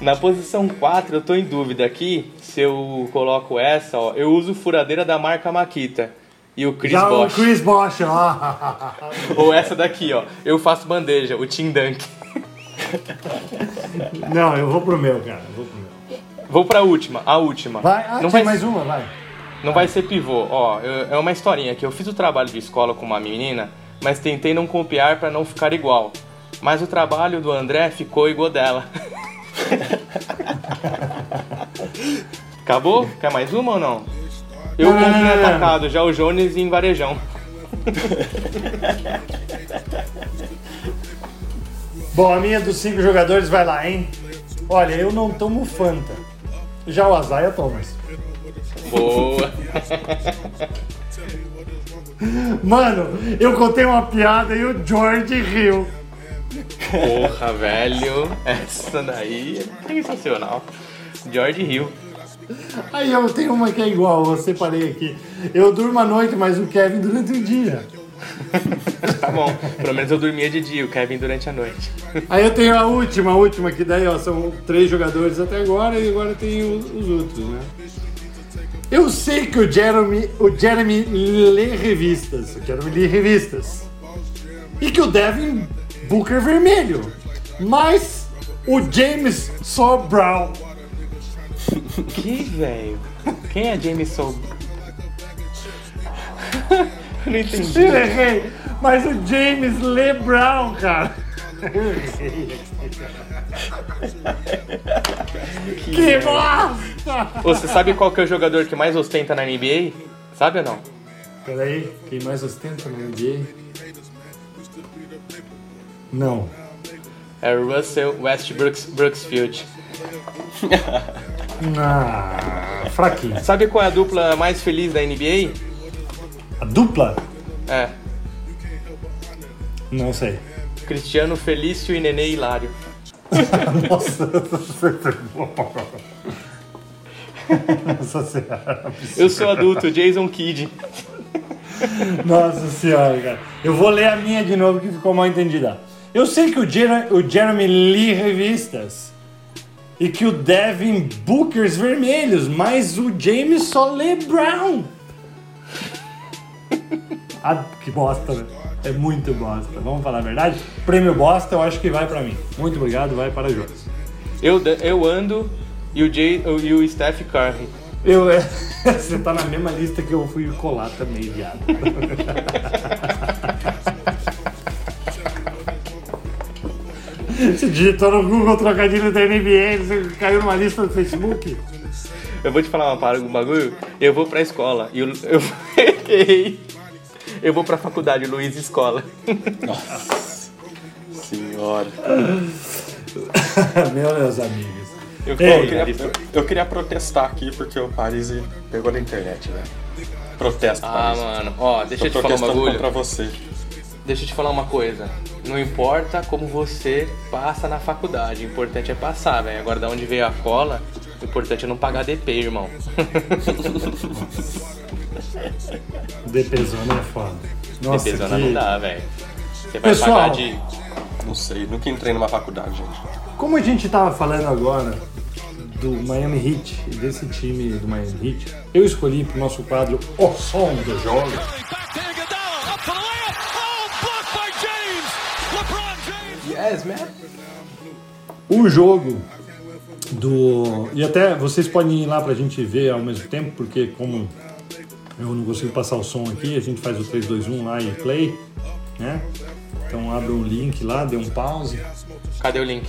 Na posição 4, eu tô em dúvida aqui se eu coloco essa, ó. Eu uso furadeira da marca Makita. E o Chris Já Bosch. o Chris Bosch, ó. [laughs] Ou essa daqui, ó. Eu faço bandeja, o Tim Dunk. Não, eu vou pro meu, cara. eu Vou pro meu. Vou pra última, a última. Vai, ah, não tem mais uma, vai. Não vai ser pivô. Ó, eu- é uma historinha que eu fiz o trabalho de escola com uma menina, mas tentei não copiar pra não ficar igual. Mas o trabalho do André ficou igual dela. [laughs] Acabou? Quer mais uma ou não? Eu Não, não. atacado, já o Jones em varejão. Bom, a minha dos cinco jogadores vai lá, hein? Olha, eu não tomo Fanta. Já o Azaia Thomas. Boa. Mano, eu contei uma piada e o George riu. Porra, velho. Essa daí é sensacional. George Hill. Aí eu tenho uma que é igual, eu separei aqui. Eu durmo à noite, mas o Kevin durante o dia. [laughs] Tá bom. Pelo menos eu dormia de dia, o Kevin durante a noite. Aí eu tenho a última, a última, que daí ó, são três jogadores até agora e agora tem os, os outros, né? Eu sei que o Jeremy, o Jeremy lê revistas, o Jeremy lê revistas. E que o Devin Booker vermelho. Mas o James só Brown. [laughs] Que velho? Quem é James Soul? [laughs] Não entendi. Eu errei. Mas o James Lee Brown, cara. [laughs] que bosta! Ô, Você sabe qual que é o jogador que mais ostenta na NBA? Sabe ou não? Peraí, quem mais ostenta no NBA? Não. É o Russell Westbrook Brooksfield. [laughs] Ah, fraquinho. Sabe qual é a dupla mais feliz da NBA? A dupla? É. Não sei. Cristiano Felício e Nenê Hilário. [laughs] Nossa, Nossa senhora. Eu sou adulto, Jason Kidd. Nossa senhora, cara. Eu vou ler a minha de novo que ficou mal entendida. Eu sei que o, Jer o Jeremy lê revistas e que o Devin Bookers vermelhos, mas o James só lê Brown. ah, que bosta, né? É muito bosta. Vamos falar a verdade? Prêmio bosta eu acho que vai pra mim. Muito obrigado, vai para Jones. Eu, eu ando e o, Jay, e o Steph Curry. Eu, é, [laughs] você tá na mesma lista que eu fui colar também, viado. Você digitou no Google trocadilho da NBA, você caiu numa lista do Facebook? Eu vou te falar uma parada, um bagulho. Eu vou pra escola e [laughs] eu, eu errei. Eu vou pra faculdade, Luiz Escola. Senhora. [laughs] Meus amigos. Eu, Ei, Eu queria, eu, eu queria protestar aqui porque o Paris pegou na internet, né? Protesto, Ah, Paris. mano, ó, deixa Tô eu te falar um bagulho. contra você. Deixa eu te falar uma coisa. Não importa como você passa na faculdade, o importante é passar, velho. Agora, da onde veio a cola, O importante é não pagar DP, irmão. [laughs] [laughs] DPzona é foda. Nossa, DP zona que- não dá, velho. Você vai Pessoal, pagar de. Não sei, nunca entrei numa faculdade, gente. Como a gente tava falando agora do Miami Heat e desse time do Miami Heat, eu escolhi pro nosso quadro O Som do Jogo. Yes, man. o jogo do. E até vocês podem ir lá pra gente ver ao mesmo tempo, porque como eu não consigo passar o som aqui, a gente faz o 3, 2, 1 lá e play, né? Então abre um link lá, dê um pause. Cadê o link?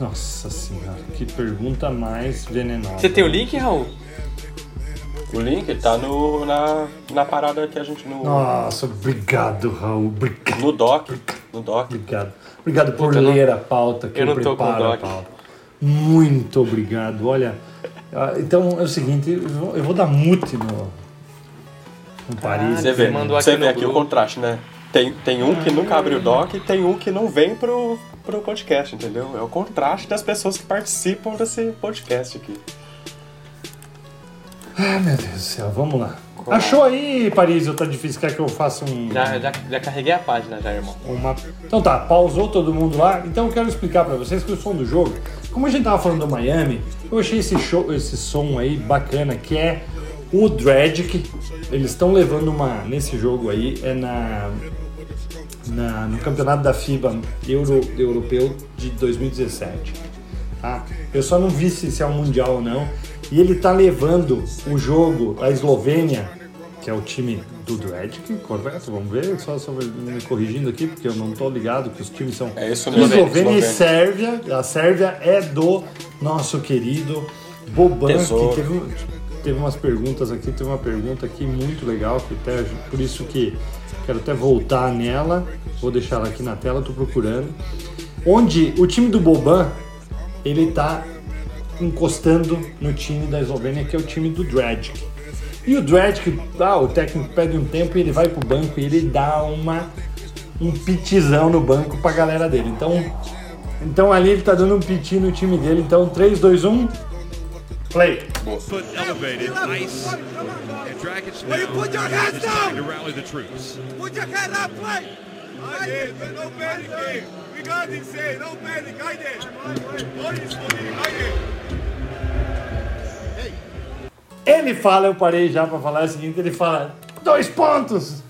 Nossa senhora, que pergunta mais venenosa. Você tem o link, Raul? O link tá no, na, na parada que a gente. No, Nossa, obrigado, Raul. Obrigado. no doc. No doc. Obrigado. Obrigado por Puta, eu não- ler a pauta que eu eu, não tô com preparo a doc. pauta. Muito obrigado. Olha, então é o seguinte, eu vou, eu vou dar mute no, no Paris. Você vê, Você mandou você aqui vê aqui o contraste, né? Tem, tem um que nunca abre o doc e tem um que não vem pro, pro podcast, entendeu? É o contraste das pessoas que participam desse podcast aqui. Ah, meu Deus do céu, vamos lá. Achou aí, Paris? Ou tá difícil? Quer que eu faça um. Já, já, já carreguei a página já, irmão. uma... Então tá, pausou todo mundo lá. Então eu quero explicar pra vocês que o som do jogo, como a gente tava falando do Miami, eu achei esse show, esse som aí bacana, que é o Dredic. Eles estão levando uma nesse jogo aí é na, na no campeonato da FIBA Euro, europeu de 2017. Tá? Eu só não vi se, se é um mundial ou não. E ele tá levando o jogo, a Eslovênia, que é o time do Dredic, correto? Vamos ver, só, só me corrigindo aqui, porque eu não tô ligado que os times são É isso mesmo. Eslovênia e. Sérvia. A Sérvia é do nosso querido Boban, Tesouro. que teve, teve umas perguntas aqui, teve uma pergunta aqui muito legal, que até por isso que quero até voltar nela. Vou deixar ela aqui na tela, tô procurando. Onde o time do Boban, ele tá encostando no time da Eslovênia, que é o time do Dredic. E o Dredic, ah, o técnico pede um tempo e ele vai pro banco e ele dá uma um pitizão no banco pra galera dele. Então, então ali ele tá dando um piti no time dele. Então 3, 2, 1, play. elevated, and now put your hands is trying down! to rally the troops. Put your head up, play. No panic, we got this, say, no panic, I did. What is for me, I did. Ele fala, eu parei já pra falar o seguinte, ele fala, dois pontos!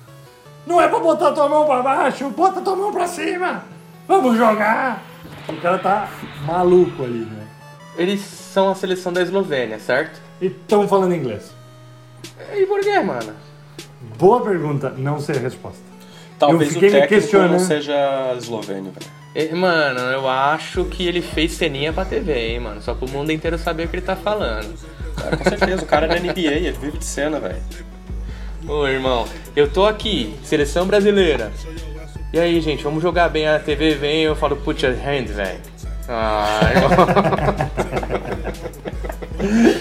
Não é pra botar tua mão pra baixo, bota tua mão pra cima! Vamos jogar! O cara tá maluco ali, né? Eles são a seleção da Eslovênia, certo? E tão falando inglês. E por quê, mano? Boa pergunta, não sei a resposta. Talvez fiquei o me técnico questionando. não seja eslovênio, velho. Mano, eu acho que ele fez ceninha pra TV, hein, mano. Só pro mundo inteiro saber o que ele tá falando. Com certeza, o cara é da NBA, ele vive de cena, velho. Ô, irmão, eu tô aqui, seleção brasileira. E aí, gente, vamos jogar bem a TV, vem, eu falo, put your hand, velho. Ah, irmão.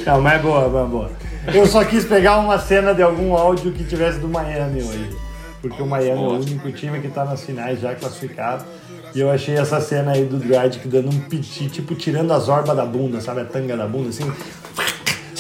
[laughs] Não, mas é boa, mas é boa. Eu só quis pegar uma cena de algum áudio que tivesse do Miami hoje. Porque o Miami é o único time que tá nas finais já classificado. E eu achei essa cena aí do Dragic dando um piti, tipo tirando as orbas da bunda, sabe? A tanga da bunda, assim.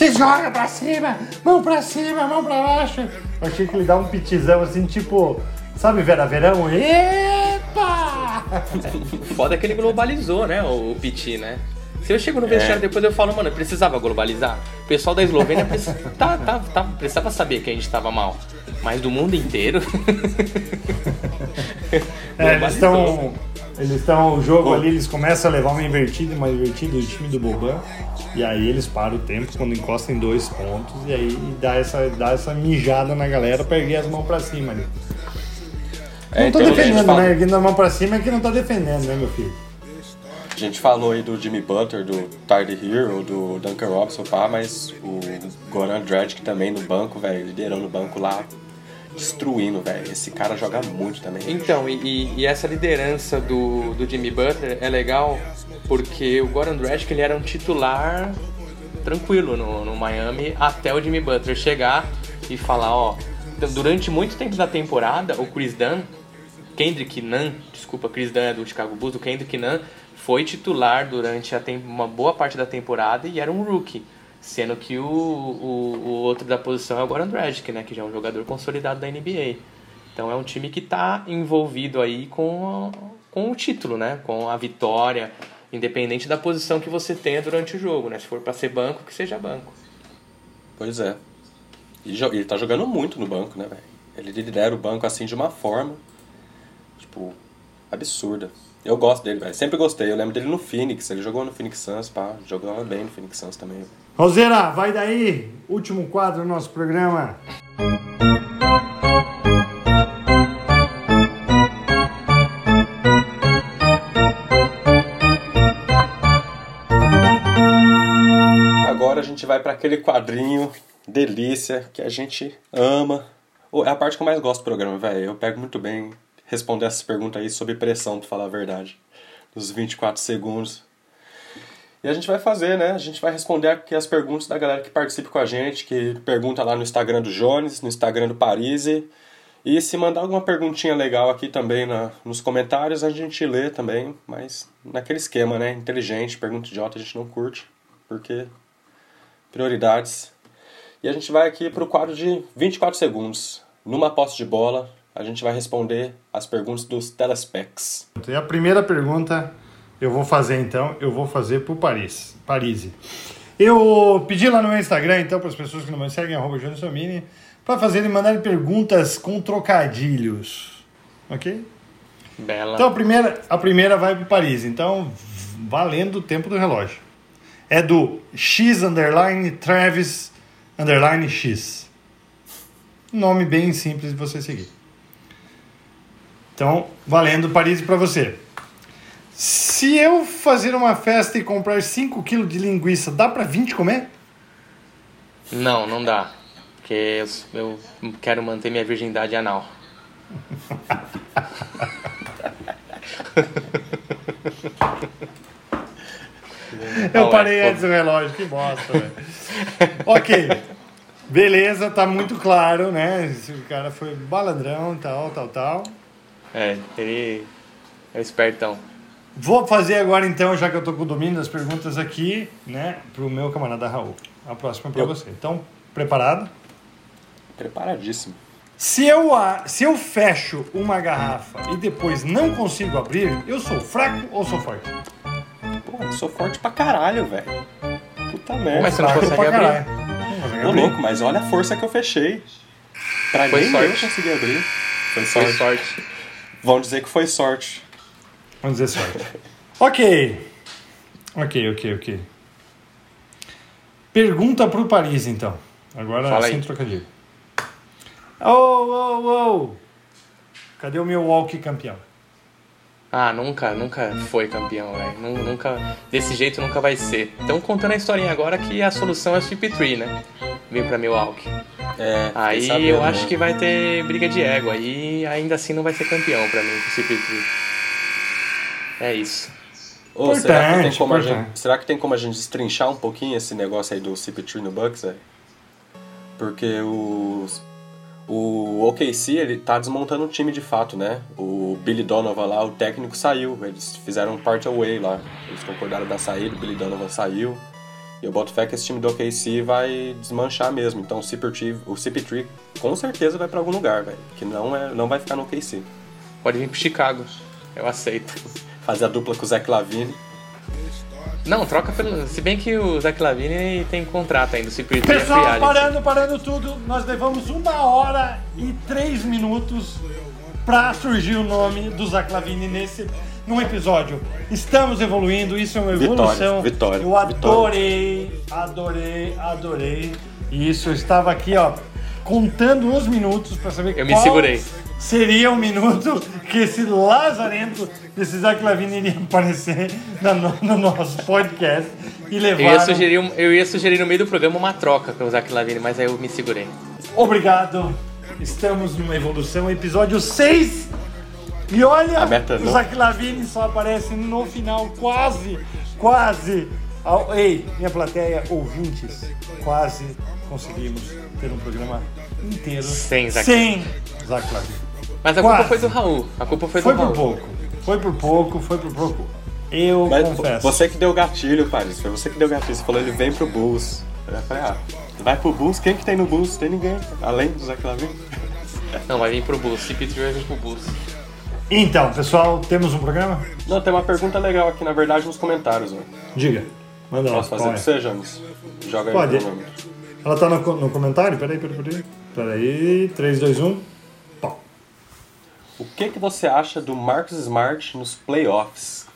Você joga pra cima, mão pra cima, mão pra baixo. Eu achei que ele dá um pitizão assim, tipo, sabe, Vera Verão? Epa! [laughs] Foda é que ele globalizou, né, o, Piti, né? Se eu chego no vestiário depois eu falo, mano, eu precisava globalizar. O pessoal da Eslovênia precis- [laughs] tá, tá, tá, precisava saber que a gente tava mal. Mas do mundo inteiro. É, eles estão. Eles estão. O jogo ali, eles começam a levar uma invertida, uma invertida do time do Boban. E aí eles param o tempo quando encostam em dois pontos. E aí dá essa, dá essa mijada na galera pra erguer as mãos pra cima ali. É, não tô então, defendendo, fala- né? Erguendo a mão pra cima é que não tá defendendo, né, meu filho? A gente falou aí do Jimmy Butler, do Tyler Hero, do Duncan Robinson, pá, mas o Goran Dragic também no banco, velho, liderando o banco lá, destruindo, velho. Esse cara joga muito também. Então, e, e- essa liderança do, do Jimmy Butler é legal porque o Goran Dragic ele era um titular tranquilo no, no Miami até o Jimmy Butler chegar e falar, ó, durante muito tempo da temporada, o Chris Dunn, Kendrick Nunn, desculpa, Chris Dunn é do Chicago Bulls, o Kendrick Nunn foi titular durante tem- uma boa parte da temporada e era um rookie. Sendo que o, o, o outro da posição é o Goran Dragic, né? Que já é um jogador consolidado da NBA. Então é um time que está envolvido aí com, com o título, né? Com a vitória, independente da posição que você tenha durante o jogo, né? Se for para ser banco, que seja banco. Pois é. E ele tá jogando muito no banco, né, velho? Ele lidera o banco assim de uma forma, tipo, absurda. Eu gosto dele, velho. Sempre gostei. Eu lembro dele no Phoenix. Ele jogou no Phoenix Suns, pá. Jogava bem no Phoenix Suns também. Roseira, vai daí. Último quadro do nosso programa. Agora a gente vai pra aquele quadrinho delícia que a gente ama. É a parte que eu mais gosto do programa, velho. Eu pego muito bem responder essas perguntas aí sob pressão, pra falar a verdade. Nos 24 segundos. E a gente vai fazer, né? A gente vai responder aqui as perguntas da galera que participa com a gente, que pergunta lá no Instagram do Jones, no Instagram do Parise. E se mandar alguma perguntinha legal aqui também na, nos comentários, a gente lê também, mas naquele esquema, né? Inteligente, pergunta idiota a gente não curte, porque prioridades. E a gente vai aqui para o quadro de 24 segundos. Numa posse de bola, a gente vai responder as perguntas dos telespecs. E a primeira pergunta eu vou fazer então, eu vou fazer pro Paris. Parise. Eu pedi lá no meu Instagram, então, para as pessoas que não me seguem, arroba Somini, para fazerem mandarem perguntas com trocadilhos. Ok? Bela. Então a primeira, a primeira vai pro Paris. Então, valendo o tempo do relógio. É do X underline Travis underline X. Nome bem simples de você seguir. Então, valendo Paris para você. Se eu fazer uma festa e comprar 5 kg de linguiça, dá para 20 comer? Não, não dá. Porque eu, eu quero manter minha virgindade anal. [laughs] Eu parei antes do relógio, que bosta, velho. [laughs] ok. Beleza, tá muito claro, né? Esse cara foi baladrão, tal, tal, tal. É, ele é espertão. Vou fazer agora então, já que eu tô com o domínio das perguntas aqui, né, pro meu camarada Raul. A próxima é pra Eu. você. Então, preparado? Preparadíssimo. Se eu, a- se eu fecho uma garrafa e depois não consigo abrir, eu sou fraco ou sou forte? Pô, eu sou forte pra caralho, velho. Puta merda. Mas você não consegue pra abrir? caralho. Não consegue Ô, abrir. louco, mas olha a força que eu fechei. Pra Foi nem eu sorte. conseguir abrir. Foi Foi sorte. sorte. Vão dizer que foi sorte. Vamos dizer sorte. ok. Ok, ok, ok. Pergunta pro Paris, então. Agora Fala sem aí. trocadilho. Ô, ô, ô! Cadê o meu walk campeão? Ah, nunca, nunca foi campeão, velho. Nu- Nunca, desse jeito nunca vai ser. Estão contando a historinha agora que a solução é o CP3, né? Vem pra Milwaukee. É, Aí sabendo, eu acho né? que vai ter briga de ego. Aí ainda assim não vai ser campeão pra mim, o CP3. É isso. Ô, será, que tem Importante, como a gente, será que tem como a gente destrinchar um pouquinho esse negócio aí do CP3 no Bucks, velho? Porque o, o OKC, ele tá desmontando o time de fato, né? O Billy Donovan lá, o técnico saiu. Eles fizeram um part away lá. Eles concordaram da saída, o Billy Donovan saiu. E eu boto fé que esse time do OKC vai desmanchar mesmo. Então o CP3, o CP3 com certeza vai pra algum lugar, velho. Que não, é, não vai ficar no OKC. Pode vir pro Chicago. Eu aceito. Fazer a dupla com o Zach Lavine. Não, troca pelo. Se bem que o Zach Lavine tem contrato ainda, o CP3 é free Pessoal, agent. parando, parando tudo, nós levamos uma hora e três minutos pra surgir o nome do Zach Lavine nesse num episódio. Estamos evoluindo, isso é uma Vitória, evolução. vitória, Eu adorei, adorei, adorei. E isso eu estava aqui, ó, contando os minutos pra saber Eu me qual segurei. Seria o minuto que esse lazarento desse Zach Lavine iria aparecer no, no nosso podcast e levar. Eu ia, sugerir, eu ia sugerir no meio do programa uma troca com o Zach Lavine, mas aí eu me segurei. Obrigado. Estamos numa evolução, episódio 6. E olha, o. Zach Lavine só aparece no final, quase, quase. Ei, minha plateia, ouvintes, quase conseguimos ter um programa inteiro Sem Zach. sem Zach Lavine. Mas a Quase. culpa foi do Raul. A culpa foi, Foi do por Raul. pouco, foi por pouco, foi por pouco. Eu Mas confesso. você que deu gatilho, Paris. Foi você que deu gatilho. Você falou ele vem pro Bulls. Eu falei, ah, vai pro Bulls? Quem que tem no Bulls? Tem ninguém. Além do Zach Lavine. [laughs] Não, vai vir pro Bulls. CP3 vai vir pro Bulls. Então, pessoal, temos um programa? Não, tem uma pergunta legal aqui, na verdade, nos comentários. Né? Diga. Manda lá. Posso fazer pra é? você, James? Joga aí Pode. pro nome. Ela tá no, no comentário? Peraí, peraí, peraí. Peraí, 3, 2, 1. O que, que você acha do Marcus Smart nos playoffs?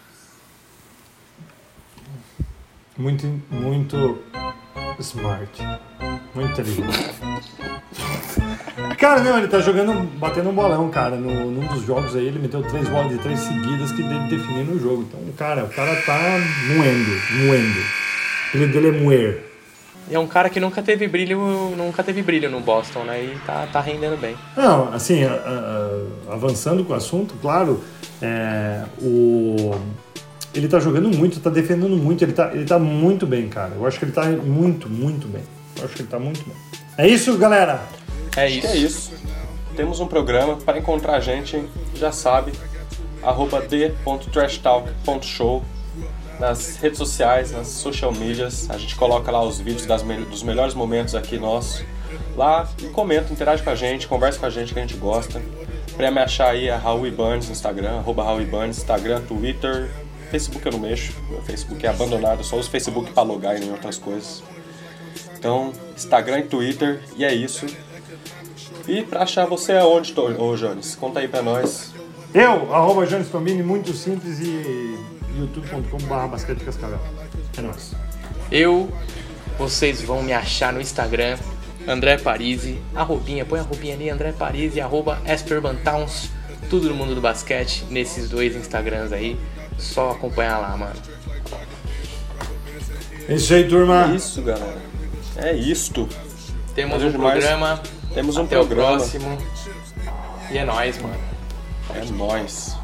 Muito, muito smart. Muito inteligente. [laughs] Cara, não, ele tá jogando, batendo um bolão, cara. No, num dos jogos aí, ele meteu três bolas de três seguidas que dele definiram o jogo. Então, cara, o cara tá moendo, moendo. Apelido dele é moer. E é um cara que nunca teve brilho, nunca teve brilho no Boston, né? E tá, tá rendendo bem. Não, assim, a- a- a- avançando com o assunto, claro, é, o, ele tá jogando muito, tá defendendo muito, ele tá, ele tá muito bem, cara. Eu acho que ele tá muito, muito bem. Eu acho que ele tá muito bem. É isso, galera? É isso. é isso. Temos um programa para encontrar a gente, já sabe, arroba d.trashtalk.show nas redes sociais, nas social medias. A gente coloca lá os vídeos das dos melhores momentos aqui nossos. Lá e comenta, interage com a gente, conversa com a gente que a gente gosta. Pra me achar aí é Raul Ibanez no Instagram, arroba Raul Instagram, Twitter, Facebook eu não mexo, meu Facebook é abandonado, só uso Facebook pra logar e em outras coisas. Então, Instagram e Twitter, e é isso. E pra achar você aonde, Tô- ô Jones? Conta aí pra nós. Eu, arroba Jones Tombini, muito simples e youtube.com.br basquete cascavel. É nóis. Eu, vocês vão me achar no Instagram, André Parisi, arrobinha, põe a roupinha ali, André Parisi, arroba Esperbantowns, tudo no mundo do basquete, nesses dois Instagrams aí. Só acompanhar lá, mano. É isso aí, turma. É isso, galera. É isto. Temos Valeu um demais. programa. Temos um Até programa. o próximo. E é nóis, mano. É nóis.